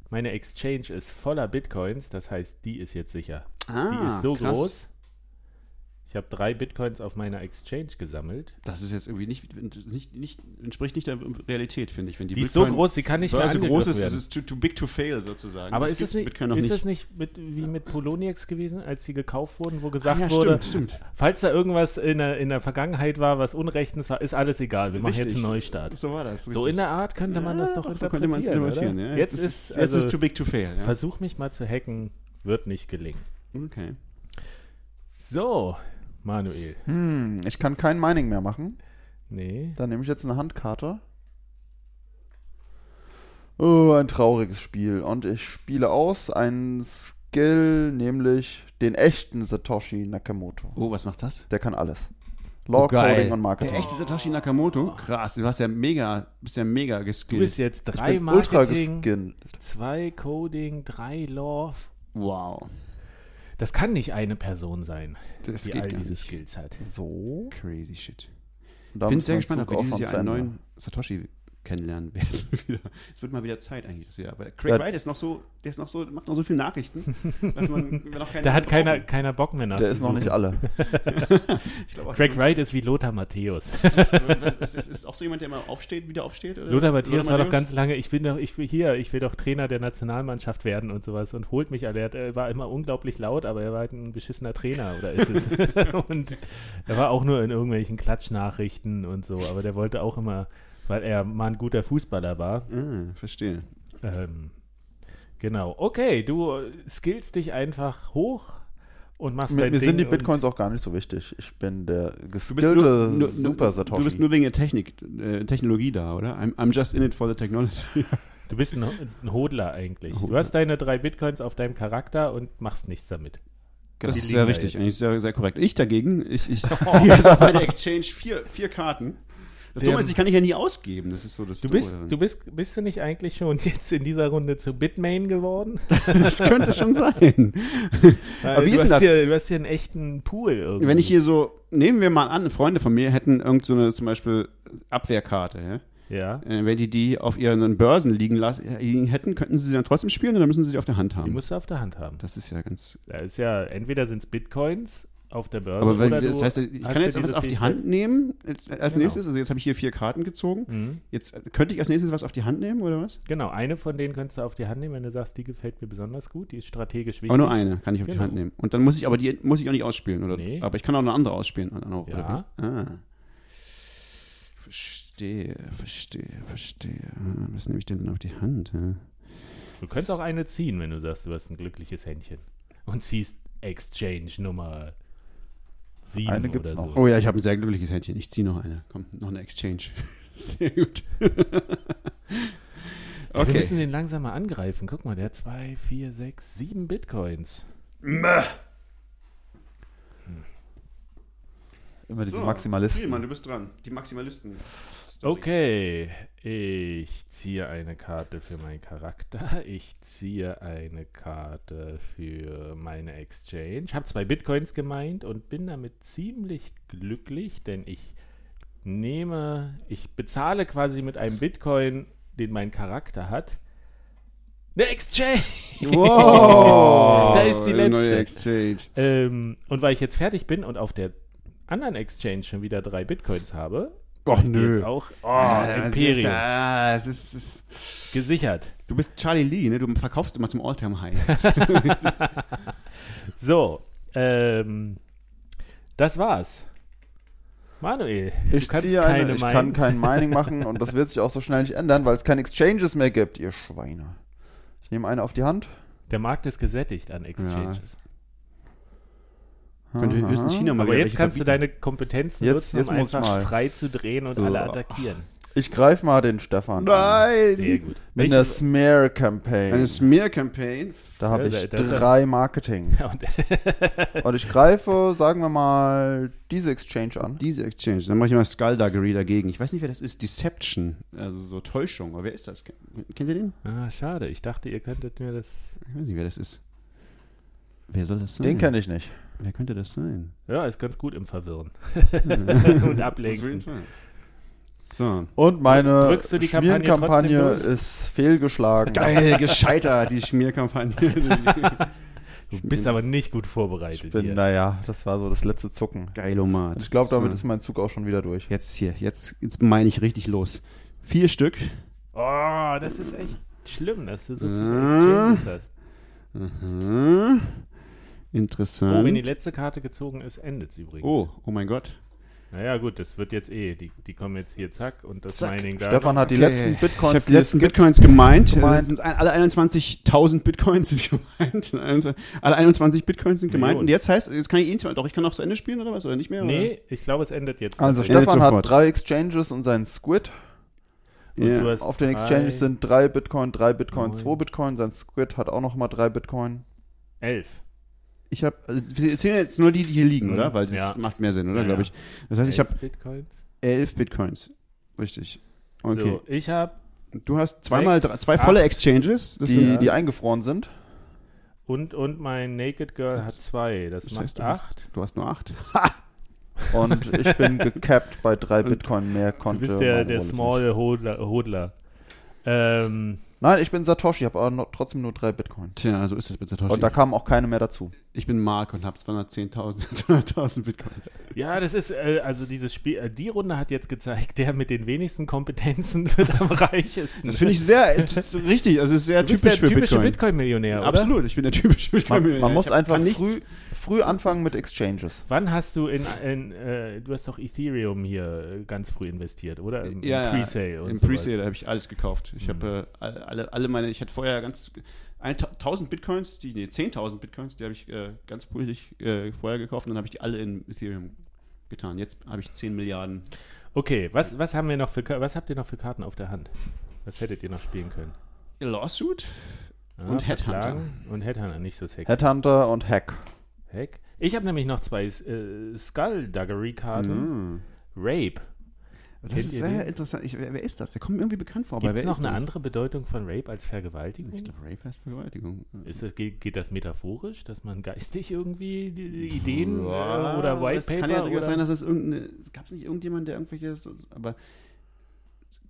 meine Exchange ist voller Bitcoins, das heißt, die ist jetzt sicher. Ah, die ist so krass. groß, Ich habe drei Bitcoins auf meiner Exchange gesammelt. Das ist jetzt irgendwie nicht, nicht, nicht entspricht nicht der Realität, finde ich. Wenn die, die ist so groß, sie kann nicht mehr so groß ist, ist es too, too, big to fail sozusagen. Aber das ist, es nicht, ist nicht. das nicht mit, wie mit Poloniex gewesen, als sie gekauft wurden, wo gesagt ah, ja, wurde, stimmt, stimmt. falls da irgendwas in der, in der Vergangenheit war, was Unrechtens war, ist alles egal. Wir Richtig. machen jetzt einen Neustart. So war das. Richtig. So in der Art könnte man ja, das doch so interpretieren. So könnte man interpretieren. Ja. Jetzt, jetzt, ist, jetzt also, ist too big to fail. Versuch mich mal zu hacken, wird nicht gelingen. Okay. So, Manuel. Hm, ich kann kein Mining mehr machen. Nee. Dann nehme ich jetzt eine Handkarte. Oh, ein trauriges Spiel. Und ich spiele aus einen Skill, nämlich den echten Satoshi Nakamoto. Oh, was macht das? Der kann alles. Law, oh, Coding und Marketing. Der echte Satoshi Nakamoto? Krass, du hast ja mega, bist ja mega geskillt. Du bist jetzt drei Marketing, zwei Coding, drei Law. Wow. Das kann nicht eine Person sein, das die all diese nicht. Skills hat. So. Crazy shit. Ich bin sehr gespannt, ob wir dieses Jahr einen neuen Satoshi kennenlernen werden. es wird mal wieder Zeit eigentlich, dass wir. Aber Craig ja. Wright ist noch so, der ist noch so, macht noch so viele Nachrichten, dass man noch keine. Da hat keiner, keiner Bock mehr nach. Der ist noch nicht alle. glaub, Craig Wright ist wie Lothar Matthäus. ist, ist, ist auch so jemand, der mal aufsteht, wieder aufsteht? Oder? Lothar Matthäus Lothar war doch ganz lange. Ich bin doch, ich will hier, ich will doch Trainer der Nationalmannschaft werden und sowas und holt mich alle. Er war immer unglaublich laut, aber er war halt ein beschissener Trainer oder ist es? und er war auch nur in irgendwelchen Klatschnachrichten und so, aber der wollte auch immer weil er mal ein guter Fußballer war. Ah, verstehe. Ähm, genau. Okay, du skillst dich einfach hoch und machst Mir, dein mir sind die Bitcoins auch gar nicht so wichtig. Ich bin der geskillte nur, Super Satoshi. Du bist nur wegen der Technik, äh, Technologie da, oder? I'm, I'm, just in it for the technology. du bist ein, ein Hodler eigentlich. Hodler. Du hast deine drei Bitcoins auf deinem Charakter und machst nichts damit. Das die ist sehr richtig, eigentlich sehr, sehr korrekt. Ich dagegen, ich, ich ziehe jetzt auf meine Exchange vier, vier Karten das Dumme ist, ich kann ich ja nie ausgeben. Das ist so das du bist, du bist, bist du nicht eigentlich schon jetzt in dieser Runde zu Bitmain geworden? das könnte schon sein. Aber wie ist denn das? Hier, du hast hier einen echten Pool irgendwie. Wenn ich hier so, nehmen wir mal an, Freunde von mir hätten irgend so eine zum Beispiel Abwehrkarte, ja? Ja. Äh, wenn die die auf ihren Börsen liegen lassen hätten, könnten sie sie dann trotzdem spielen oder müssen sie die auf der Hand haben? Die musst du auf der Hand haben. Das ist ja ganz. Da ist ja, entwieder sind es Bitcoins auf der Börse. Aber weil, das heißt, ich kann jetzt was auf die Hand nehmen als, als genau. nächstes. Also jetzt habe ich hier vier Karten gezogen. Mhm. Jetzt könnte ich als nächstes was auf die Hand nehmen oder was? Genau, eine von denen könntest du auf die Hand nehmen, wenn du sagst, die gefällt mir besonders gut, die ist strategisch wichtig. Aber nur eine kann ich auf genau. die Hand nehmen. Und dann muss ich aber die muss ich auch nicht ausspielen oder? Nee. Aber ich kann auch eine andere ausspielen. Auch, ja. Ah. Verstehe, verstehe, verstehe. Ah, was nehme ich denn auf die Hand? Du könntest auch eine ziehen, wenn du sagst, du hast ein glückliches Händchen und ziehst Exchange Nummer sieben. Eine gibt's noch. So. Oh ja, ich habe ein sehr glückliches Händchen. Ich ziehe noch eine. Komm, noch eine Exchange. sehr gut. okay. Wir müssen den langsam mal angreifen. Guck mal, der hat zwei, vier, sechs, sieben Bitcoins. Mäh. Immer diese so, Maximalisten. Spielmann, du bist dran. Die Maximalisten. Story. Okay, ich ziehe eine Karte für meinen Charakter. Ich ziehe eine Karte für meine Exchange. Ich habe zwei Bitcoins gemeint und bin damit ziemlich glücklich, denn ich nehme, ich bezahle quasi mit einem Bitcoin, den mein Charakter hat, eine Exchange. Wow. da ist die letzte. Neue Exchange. Ähm, und weil ich jetzt fertig bin und auf der anderen Exchange schon wieder drei Bitcoins habe. Och nö. auch. Oh, ah, Imperium. Ah, es ist, es ist, Gesichert. Du bist Charlie Lee, ne? Du verkaufst immer zum Alltime-High. so, ähm, das war's. Manuel, ich, ziehe eine, ich kann kein Mining machen und das wird sich auch so schnell nicht ändern, weil es keine Exchanges mehr gibt, ihr Schweine. Ich nehme eine auf die Hand. Der Markt ist gesättigt an Exchanges. Könnte höchstens China mal Aber jetzt kannst du deine Kompetenzen jetzt, nutzen, um einfach mal. frei zu drehen und alle attackieren. Ich greife mal den Stefan Nein! An. Sehr gut. Mit Welche? der Smear Campaign. Eine Smear Campaign? Da habe ich drei Marketing. und, und ich greife, sagen wir mal, diese Exchange an. Diese Exchange. Dann mache ich mal Skullduggery dagegen. Ich weiß nicht, wer das ist. Deception. Also so Täuschung. Aber wer ist das? Kennt ihr den? Ah, schade. Ich dachte, ihr könntet mir das. Ich weiß nicht, wer das ist. Wer soll das sein? Den kenne ich nicht. Wer könnte das sein? Ja, ist ganz gut im Verwirren. und ablenken. So. Und meine Schmierkampagne ist fehlgeschlagen. Geil, gescheitert, die Schmierkampagne. Du bist aber nicht gut vorbereitet. Ich bin, hier. naja, das war so das letzte Zucken. Geilomat. Ich glaube, damit ist mein Zug auch schon wieder durch. Jetzt hier, jetzt, jetzt meine ich richtig los. Vier Stück. Oh, das ist echt schlimm, dass du so viele äh. hast. Mhm. Interessant. Oh, wenn die letzte Karte gezogen ist, endet es übrigens. Oh, oh mein Gott. Naja, gut, das wird jetzt eh. Die, die kommen jetzt hier, zack, und das zack. Mining da. Stefan hat die okay. letzten Bitcoins. Ich habe die letzten Bitcoins gemeint. gemeint. Sind alle 21.000 Bitcoins sind gemeint. Alle 21 Bitcoins sind gemeint. Und jetzt heißt, jetzt kann ich ihn zwar, doch, ich kann noch zu Ende spielen oder was? Oder nicht mehr? Nee, oder? ich glaube, es endet jetzt. Also, Stefan hat drei Exchanges und seinen Squid. Yeah. Auf den Exchanges sind drei Bitcoin, drei Bitcoin, zwei Bitcoin. Sein Squid hat auch nochmal drei Bitcoin. Elf. Ich habe, also wir zählen jetzt nur die, die hier liegen, mhm. oder? Weil das ja. macht mehr Sinn, oder? Ja, Glaube ich. Das heißt, ich habe elf Bitcoins. Richtig. Okay. So, ich habe. Du hast zweimal drei, zwei volle Exchanges, die, ja. die eingefroren sind. Und, und mein Naked Girl hat zwei. Das, das macht heißt, du acht. Hast, du hast nur acht. und ich bin gecapped bei drei Bitcoin mehr konnte. Du bist der, der Small Hodler. Hodler. Ähm, Nein, ich bin Satoshi, habe aber noch, trotzdem nur drei Bitcoin. Tja, so ist es mit Satoshi. Und da kamen auch keine mehr dazu. Ich bin Mark und habe 210.000 200.000 Bitcoins. Ja, das ist, äh, also dieses Spiel, äh, die Runde hat jetzt gezeigt, der mit den wenigsten Kompetenzen wird am reichesten. Das finde ich sehr, äh, richtig, also ist sehr du typisch für Bitcoin. Bitcoin-Millionär, Absolut, ich bin der typische Bitcoin-Millionär. Man, man muss einfach früh, früh anfangen mit Exchanges. Wann hast du in, in äh, du hast doch Ethereum hier ganz früh investiert, oder? Im, ja, im Presale. Im Presale habe ich alles gekauft. Ich mhm. habe äh, alle, alle meine, ich hatte vorher ganz 1000 Bitcoins, die, nee, 10.000 Bitcoins, die habe ich äh, ganz brüchig äh, vorher gekauft und dann habe ich die alle in Ethereum getan. Jetzt habe ich 10 Milliarden. Okay, was, was haben wir noch für was habt ihr noch für Karten auf der Hand? Was hättet ihr noch spielen können? Lawsuit ah, und Headhunter. Und Headhunter, nicht so sexy. Headhunter und Hack. Hack? Ich habe nämlich noch zwei äh, Skullduggery-Karten. Mm. Rape. Das ist sehr den? interessant. Ich, wer, wer, ist das? Der kommt mir irgendwie bekannt vor. Gibt es noch eine das? andere Bedeutung von Rape als Vergewaltigung? Ich glaube, Rape heißt Vergewaltigung. Ist das, geht, geht, das metaphorisch, dass man geistig irgendwie die, die Ideen ja, äh, oder White Paper? Es kann ja durchaus sein, dass es irgendeine. Gab es nicht irgendjemand, der irgendwelche. Aber.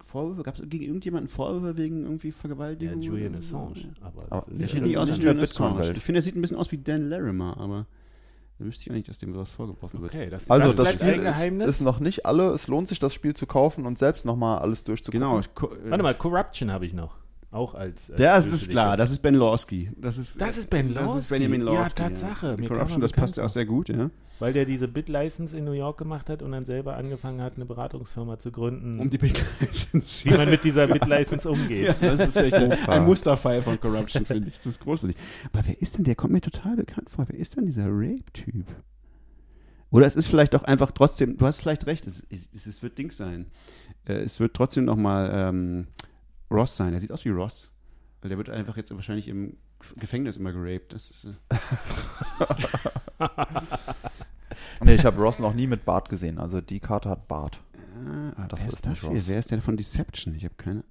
Vorwürfe? Gab es gegen irgendjemanden Vorwürfe wegen irgendwie Vergewaltigung? Ja, Julian Assange. Aber, aber nicht, nicht aus wie Julian Assange. Ich finde, er sieht ein bisschen aus wie Dan Larimer, aber. Da wüsste ich eigentlich, dass dem was vorgeworfen wird. Okay, das also das Spiel ist, ist, noch nicht alle. Es lohnt sich, das Spiel zu kaufen und selbst nochmal alles durchzugucken. Genau. Warte mal, Corruption habe ich noch. Auch als. als das ist klar, das ist Ben Lawski. Das ist, das ist Ben Lawski. Das ist Benjamin Lawski. Ja, Tatsache. Ja. Corruption, das passt ja auch sehr gut, ja. Weil der diese Bit-License in New York gemacht hat und dann selber angefangen hat, eine Beratungsfirma zu gründen. Um die Bit-License. Wie man mit dieser Bit-License umgeht. ja, das ist echt ein, ein Musterfall von Corruption, finde ich. Das ist großartig. Aber wer ist denn, der kommt mir total bekannt vor. Wer ist denn dieser Rape-Typ? Oder es ist vielleicht auch einfach trotzdem, du hast vielleicht recht, es, es, es wird Dings sein. Äh, es wird trotzdem nochmal ähm, Ross sein. Er sieht aus wie Ross. Weil der wird einfach jetzt wahrscheinlich im Gefängnis immer geraped. Das ist, äh nee, ich habe Ross noch nie mit Bart gesehen. Also die Karte hat Bart. Ah, das wer ist, ist das hier? Wer ist der von Deception? Ich habe keine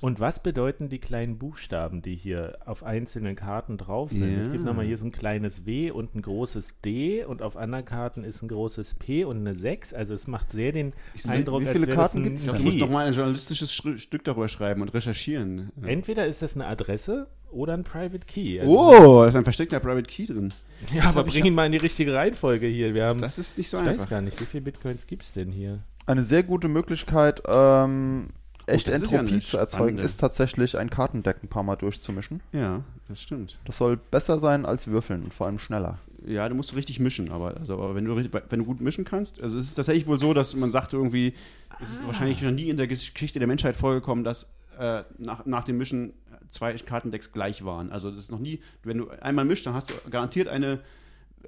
und was bedeuten die kleinen Buchstaben, die hier auf einzelnen Karten drauf sind? Ja. Es gibt nochmal hier so ein kleines W und ein großes D und auf anderen Karten ist ein großes P und eine 6. Also es macht sehr den ich Eindruck, wie viele Karten gibt es? Du musst doch mal ein journalistisches Stück darüber schreiben und recherchieren. Entweder ist das eine Adresse oder ein Private Key. Also oh, da ist ein versteckter Private Key drin. Ja, das aber bring ihn mal in die richtige Reihenfolge hier. Wir haben, das ist nicht so einfach. Ich weiß gar nicht, wie viele Bitcoins gibt es denn hier? Eine sehr gute Möglichkeit, ähm, echt Entropie ja zu erzeugen, ist tatsächlich ein Kartendeck ein paar Mal durchzumischen. Ja, das stimmt. Das soll besser sein als Würfeln und vor allem schneller. Ja, du musst richtig mischen, aber, also, aber wenn, du, wenn du gut mischen kannst, also es ist tatsächlich wohl so, dass man sagt irgendwie, es ist ah. wahrscheinlich noch nie in der Geschichte der Menschheit vorgekommen, dass äh, nach, nach dem Mischen zwei Kartendecks gleich waren. Also das ist noch nie, wenn du einmal mischst, dann hast du garantiert eine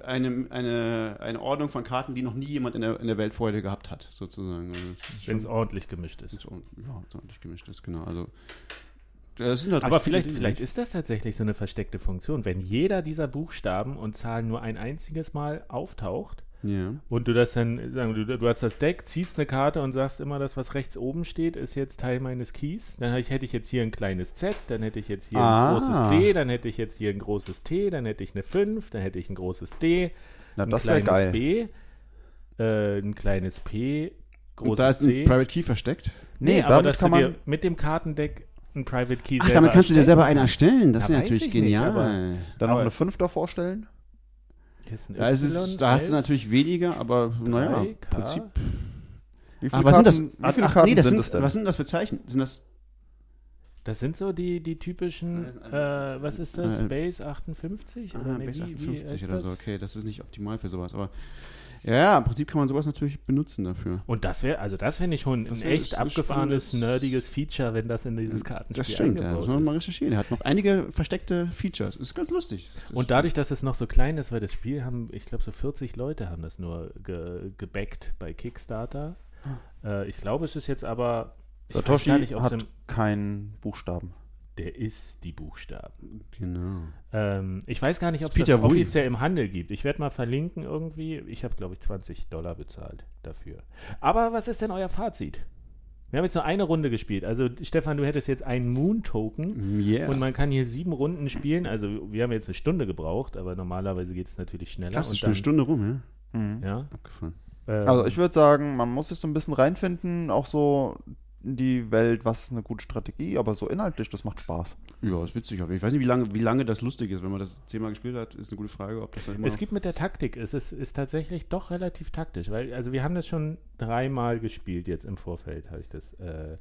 eine, eine, eine Ordnung von Karten, die noch nie jemand in der, in der Welt vorher gehabt hat, sozusagen. Also Wenn es ordentlich gemischt ist. Ja, ordentlich gemischt ist, genau. Also, halt Aber vielleicht, vielleicht ist das tatsächlich so eine versteckte Funktion. Wenn jeder dieser Buchstaben und Zahlen nur ein einziges Mal auftaucht, ja. Und du das dann, sagen du, du hast das Deck, ziehst eine Karte und sagst immer, das, was rechts oben steht, ist jetzt Teil meines Keys. Dann hätte ich jetzt hier ein kleines Z, dann hätte ich jetzt hier ah. ein großes D, dann hätte ich jetzt hier ein großes T, dann hätte ich eine 5, dann hätte ich ein großes D, Na, ein kleines. B, äh, ein kleines P, großes und da ist ein C. Private Key versteckt? Nee, nee aber das kann man mit dem Kartendeck ein Private Key Ach, damit kannst du dir selber einen erstellen. Das wäre natürlich ich nicht, genial. aber- Dann noch eine 5 davor stellen. Ist ein ja, es Y, ist, da hast du 11, natürlich weniger, aber naja, 3K. im Prinzip. Wie Ah, sind das? Wie viele ach, Karten nee, das sind sind, es denn? was sind das für Zeichen? Sind das Das sind so die, die typischen, äh, was ist das? Äh, Base 58? ah, Oder nee, Base wie- wie 58 heißt oder das? so? Okay, das ist nicht optimal für sowas, aber ja, ja, im Prinzip kann man sowas natürlich benutzen dafür. Und das wäre, also das fände ich schon Das ein echt abgefahrenes, spannendes- nerdiges Feature, wenn das in dieses Kartenspiel Das stimmt, ja, muss man mal recherchieren. Er hat noch einige versteckte Features. Ist ganz lustig. Das Und dadurch, dass es noch so klein ist, weil das Spiel haben, ich glaube, so 40 Leute haben das nur ge gebackt bei Kickstarter. Äh, ich glaube, es ist jetzt aber. Satoshi nicht, hat keinen Buchstaben. Der ist die Buchstaben. Genau. Ähm, ich weiß gar nicht, ob es Peter das offiziell im Handel gibt. Ich werde mal verlinken irgendwie. Ich habe, glaube ich, 20 Dollar bezahlt dafür. Aber was ist denn euer Fazit? Wir haben jetzt nur eine Runde gespielt. Also, Stefan, du hättest jetzt einen Moon-Token. Yeah. Und man kann hier sieben Runden spielen. Also, wir haben jetzt eine Stunde gebraucht, aber normalerweise geht es natürlich schneller. Krass, und ist eine Stunde rum, ja? Ja, Abgefahren. ähm, Also ich würde sagen, man muss sich so ein bisschen reinfinden, auch so in die Welt, was ist eine gute Strategie, aber so inhaltlich, das macht Spaß. Ja, ist witzig. Aber ich weiß nicht, wie lange, wie lange das lustig ist. Wenn man das zehnmal gespielt hat, ist eine gute Frage, ob das dann immer Es gibt mit der Taktik, es ist, ist tatsächlich doch relativ taktisch, weil, also wir haben das schon dreimal gespielt jetzt im Vorfeld, habe ich das. Äh,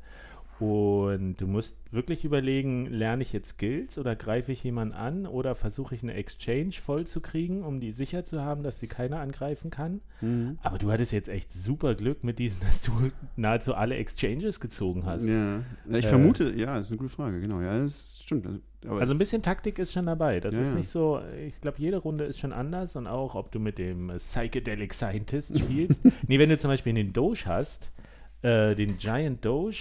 und du musst wirklich überlegen, lerne ich jetzt Skills oder greife ich jemanden an oder versuche ich eine Exchange voll zu kriegen, um die sicher zu haben, dass sie keiner angreifen kann. Mhm. Aber du hattest jetzt echt super Glück mit diesen, dass du nahezu alle Exchanges gezogen hast. Ja, ich Äh, vermute, ja, das ist eine gute Frage, genau. Ja, das stimmt. Aber Also ein bisschen Taktik ist schon dabei. Das Ja, ist nicht so, ich glaube, jede Runde ist schon anders und auch, ob du mit dem Psychedelic Scientist spielst. nee, wenn du zum Beispiel den Doge hast, äh, den Giant Doge,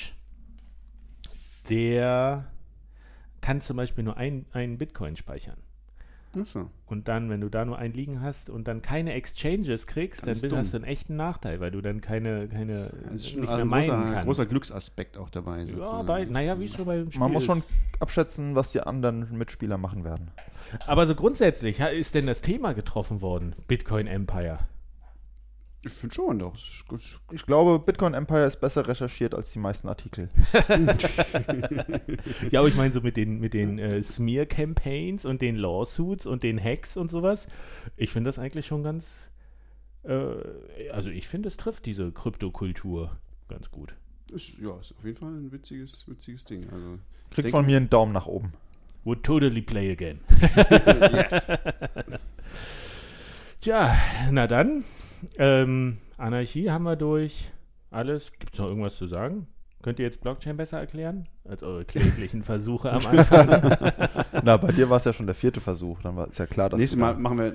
der kann zum Beispiel nur ein, einen Bitcoin speichern. Achso. Und dann, wenn du da nur einen liegen hast und dann keine Exchanges kriegst, Dann dann dumm. hast du einen echten Nachteil, weil du dann keine, keine Das ist nicht also mehr ein meinen großer, kannst. großer Glücksaspekt auch dabei. ja, bei, naja, wie schon beim Spiel. Man muss schon abschätzen, was die anderen Mitspieler machen werden. Aber so grundsätzlich, ist denn das Thema getroffen worden? Bitcoin Empire. Ich finde schon, doch. Ich glaube, Bitcoin Empire ist besser recherchiert als die meisten Artikel. Ja, aber ich meine so mit den, mit den äh, Smear-Campaigns und den Lawsuits und den Hacks und sowas. Ich finde das eigentlich schon ganz. Äh, also, ich finde, es trifft diese Kryptokultur ganz gut. Ist, ja, ist auf jeden Fall ein witziges, witziges Ding. Also, Kriegt von mir einen Daumen nach oben. Would totally play again. yes. Tja, na dann. Ähm, Anarchie haben wir durch. Alles. Gibt es noch irgendwas zu sagen? Könnt ihr jetzt Blockchain besser erklären? Als eure kläglichen Versuche am Anfang. Na, bei dir war es ja schon der vierte Versuch. Dann war es ja klar, dass Nächstes Mal machen wir,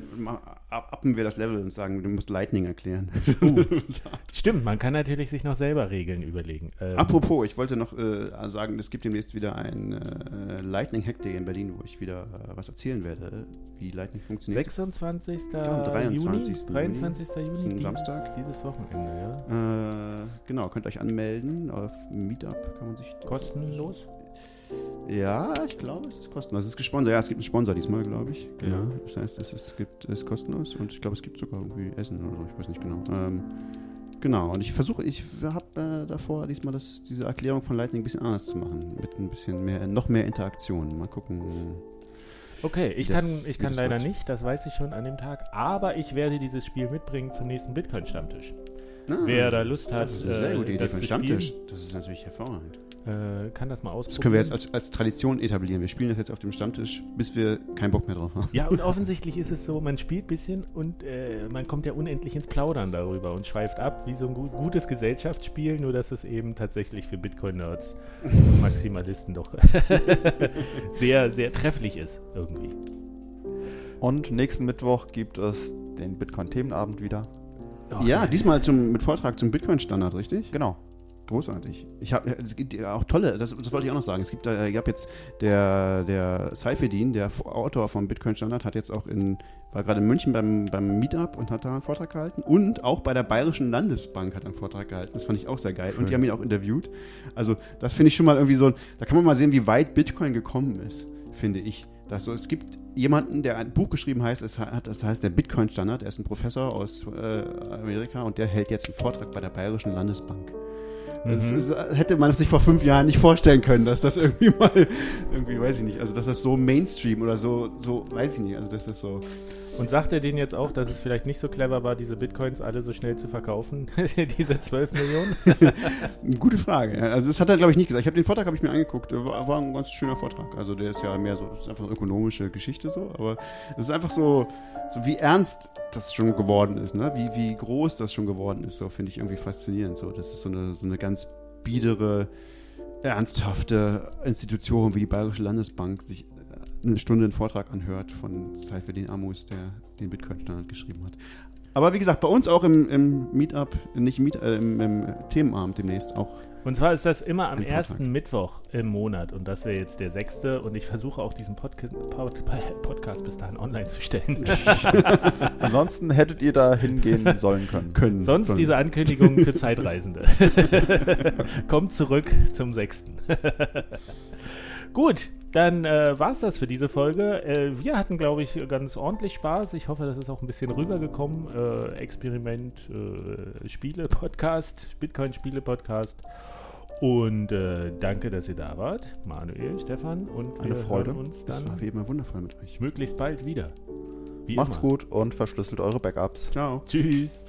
appen wir das Level und sagen, du musst Lightning erklären. Stimmt, man kann natürlich sich noch selber Regeln überlegen. Ähm, Apropos, ich wollte noch äh, sagen, es gibt demnächst wieder ein äh, Lightning Hack Day in Berlin, wo ich wieder äh, was erzählen werde, wie Lightning funktioniert. 26. am 23. Juni? 23. Das ist Juni. Samstag. Dieses Wochenende, ja. Äh, genau, könnt euch anmelden. Auf Meetup kann man sich. Kostenlos? Ja, ich glaube, es ist kostenlos. Es ist gesponsert. Ja, es gibt einen Sponsor diesmal, glaube ich. Genau. Ja. Das heißt, es ist, gibt, es ist kostenlos und ich glaube, es gibt sogar irgendwie Essen oder so. Ich weiß nicht genau. Ähm, genau. Und ich versuche, ich habe äh, davor diesmal das, diese Erklärung von Lightning ein bisschen anders zu machen. Mit ein bisschen mehr, noch mehr Interaktion. Mal gucken. Okay, ich Das- kann, ich kann leider wird. nicht, das weiß ich schon an dem Tag, aber ich werde dieses Spiel mitbringen zum nächsten Bitcoin-Stammtisch. Ah, Wer da Lust hat, das ist eine sehr äh, gute Idee das für zu Stammtisch. Das ist natürlich hervorragend. Äh, kann das mal ausprobieren. Das können wir jetzt als, als Tradition etablieren. Wir spielen das jetzt auf dem Stammtisch, bis wir keinen Bock mehr drauf haben. Ja, und offensichtlich ist es so, man spielt ein bisschen und äh, man kommt ja unendlich ins Plaudern darüber und schweift ab, wie so ein gut, gutes Gesellschaftsspiel, nur dass es eben tatsächlich für Bitcoin-Nerds und Maximalisten doch sehr, sehr trefflich ist irgendwie. Und nächsten Mittwoch gibt es den Bitcoin-Themenabend wieder. Oh, Ja, diesmal zum, mit Vortrag zum Bitcoin-Standard, richtig? Genau. Großartig. Ich hab, es gibt ja auch tolle, das, das wollte ich auch noch sagen. Es gibt, äh, gab jetzt der, der Seifedin, der Autor vom Bitcoin Standard, hat jetzt auch in, war gerade in München beim, beim Meetup und hat da einen Vortrag gehalten. Und auch bei der Bayerischen Landesbank hat er einen Vortrag gehalten. Das fand ich auch sehr geil. Und die haben ihn auch interviewt. Also, das finde ich schon mal irgendwie so, da kann man mal sehen, wie weit Bitcoin gekommen ist, finde ich. Das so, es gibt jemanden, der ein Buch geschrieben heißt, es hat, das heißt der Bitcoin Standard. Er ist ein Professor aus äh, Amerika und der hält jetzt einen Vortrag bei der Bayerischen Landesbank. Das mhm. ist, hätte man sich vor fünf Jahren nicht vorstellen können, dass das irgendwie mal, irgendwie, weiß ich nicht, also dass das so Mainstream oder so, so, weiß ich nicht, also dass das so. Und sagt er denen jetzt auch, dass es vielleicht nicht so clever war, diese Bitcoins alle so schnell zu verkaufen? diese 12 Millionen? Gute Frage. Also das hat er, glaube ich, nicht gesagt. Ich habe den Vortrag habe ich mir angeguckt. War, war, ein ganz schöner Vortrag. Also der ist ja mehr so, ist einfach eine ökonomische Geschichte so. Aber es ist einfach so, so wie ernst das schon geworden ist, ne? Wie, wie groß das schon geworden ist, so finde ich irgendwie faszinierend. So, das ist so eine, so eine ganz biedere, ernsthafte Institution wie die Bayerische Landesbank sich eine Stunde einen Vortrag anhört von Saifeddin Amus, der den Bitcoin-Standard geschrieben hat. Aber wie gesagt, bei uns auch im, im Meetup, nicht im, Meet, äh, im, im Themenabend demnächst auch. Und zwar ist das immer am ersten Mittwoch im Monat und das wäre jetzt der sechste und ich versuche auch diesen Podca Pod Podcast bis dahin online zu stellen. Ansonsten hättet ihr da hingehen sollen können. können Sonst können. diese Ankündigung für Zeitreisende. Kommt zurück zum sechsten. Gut, dann äh, war es das für diese Folge. Äh, wir hatten, glaube ich, ganz ordentlich Spaß. Ich hoffe, das ist auch ein bisschen rübergekommen. Äh, Experiment, äh, Spiele-Podcast, Bitcoin-Spiele-Podcast. Und äh, danke, dass ihr da wart. Manuel, Stefan und Eine Freude. uns dann das war wie immer wundervoll mit euch. Möglichst bald wieder. Wie Macht's immer. gut und verschlüsselt eure Backups. Ciao. Tschüss.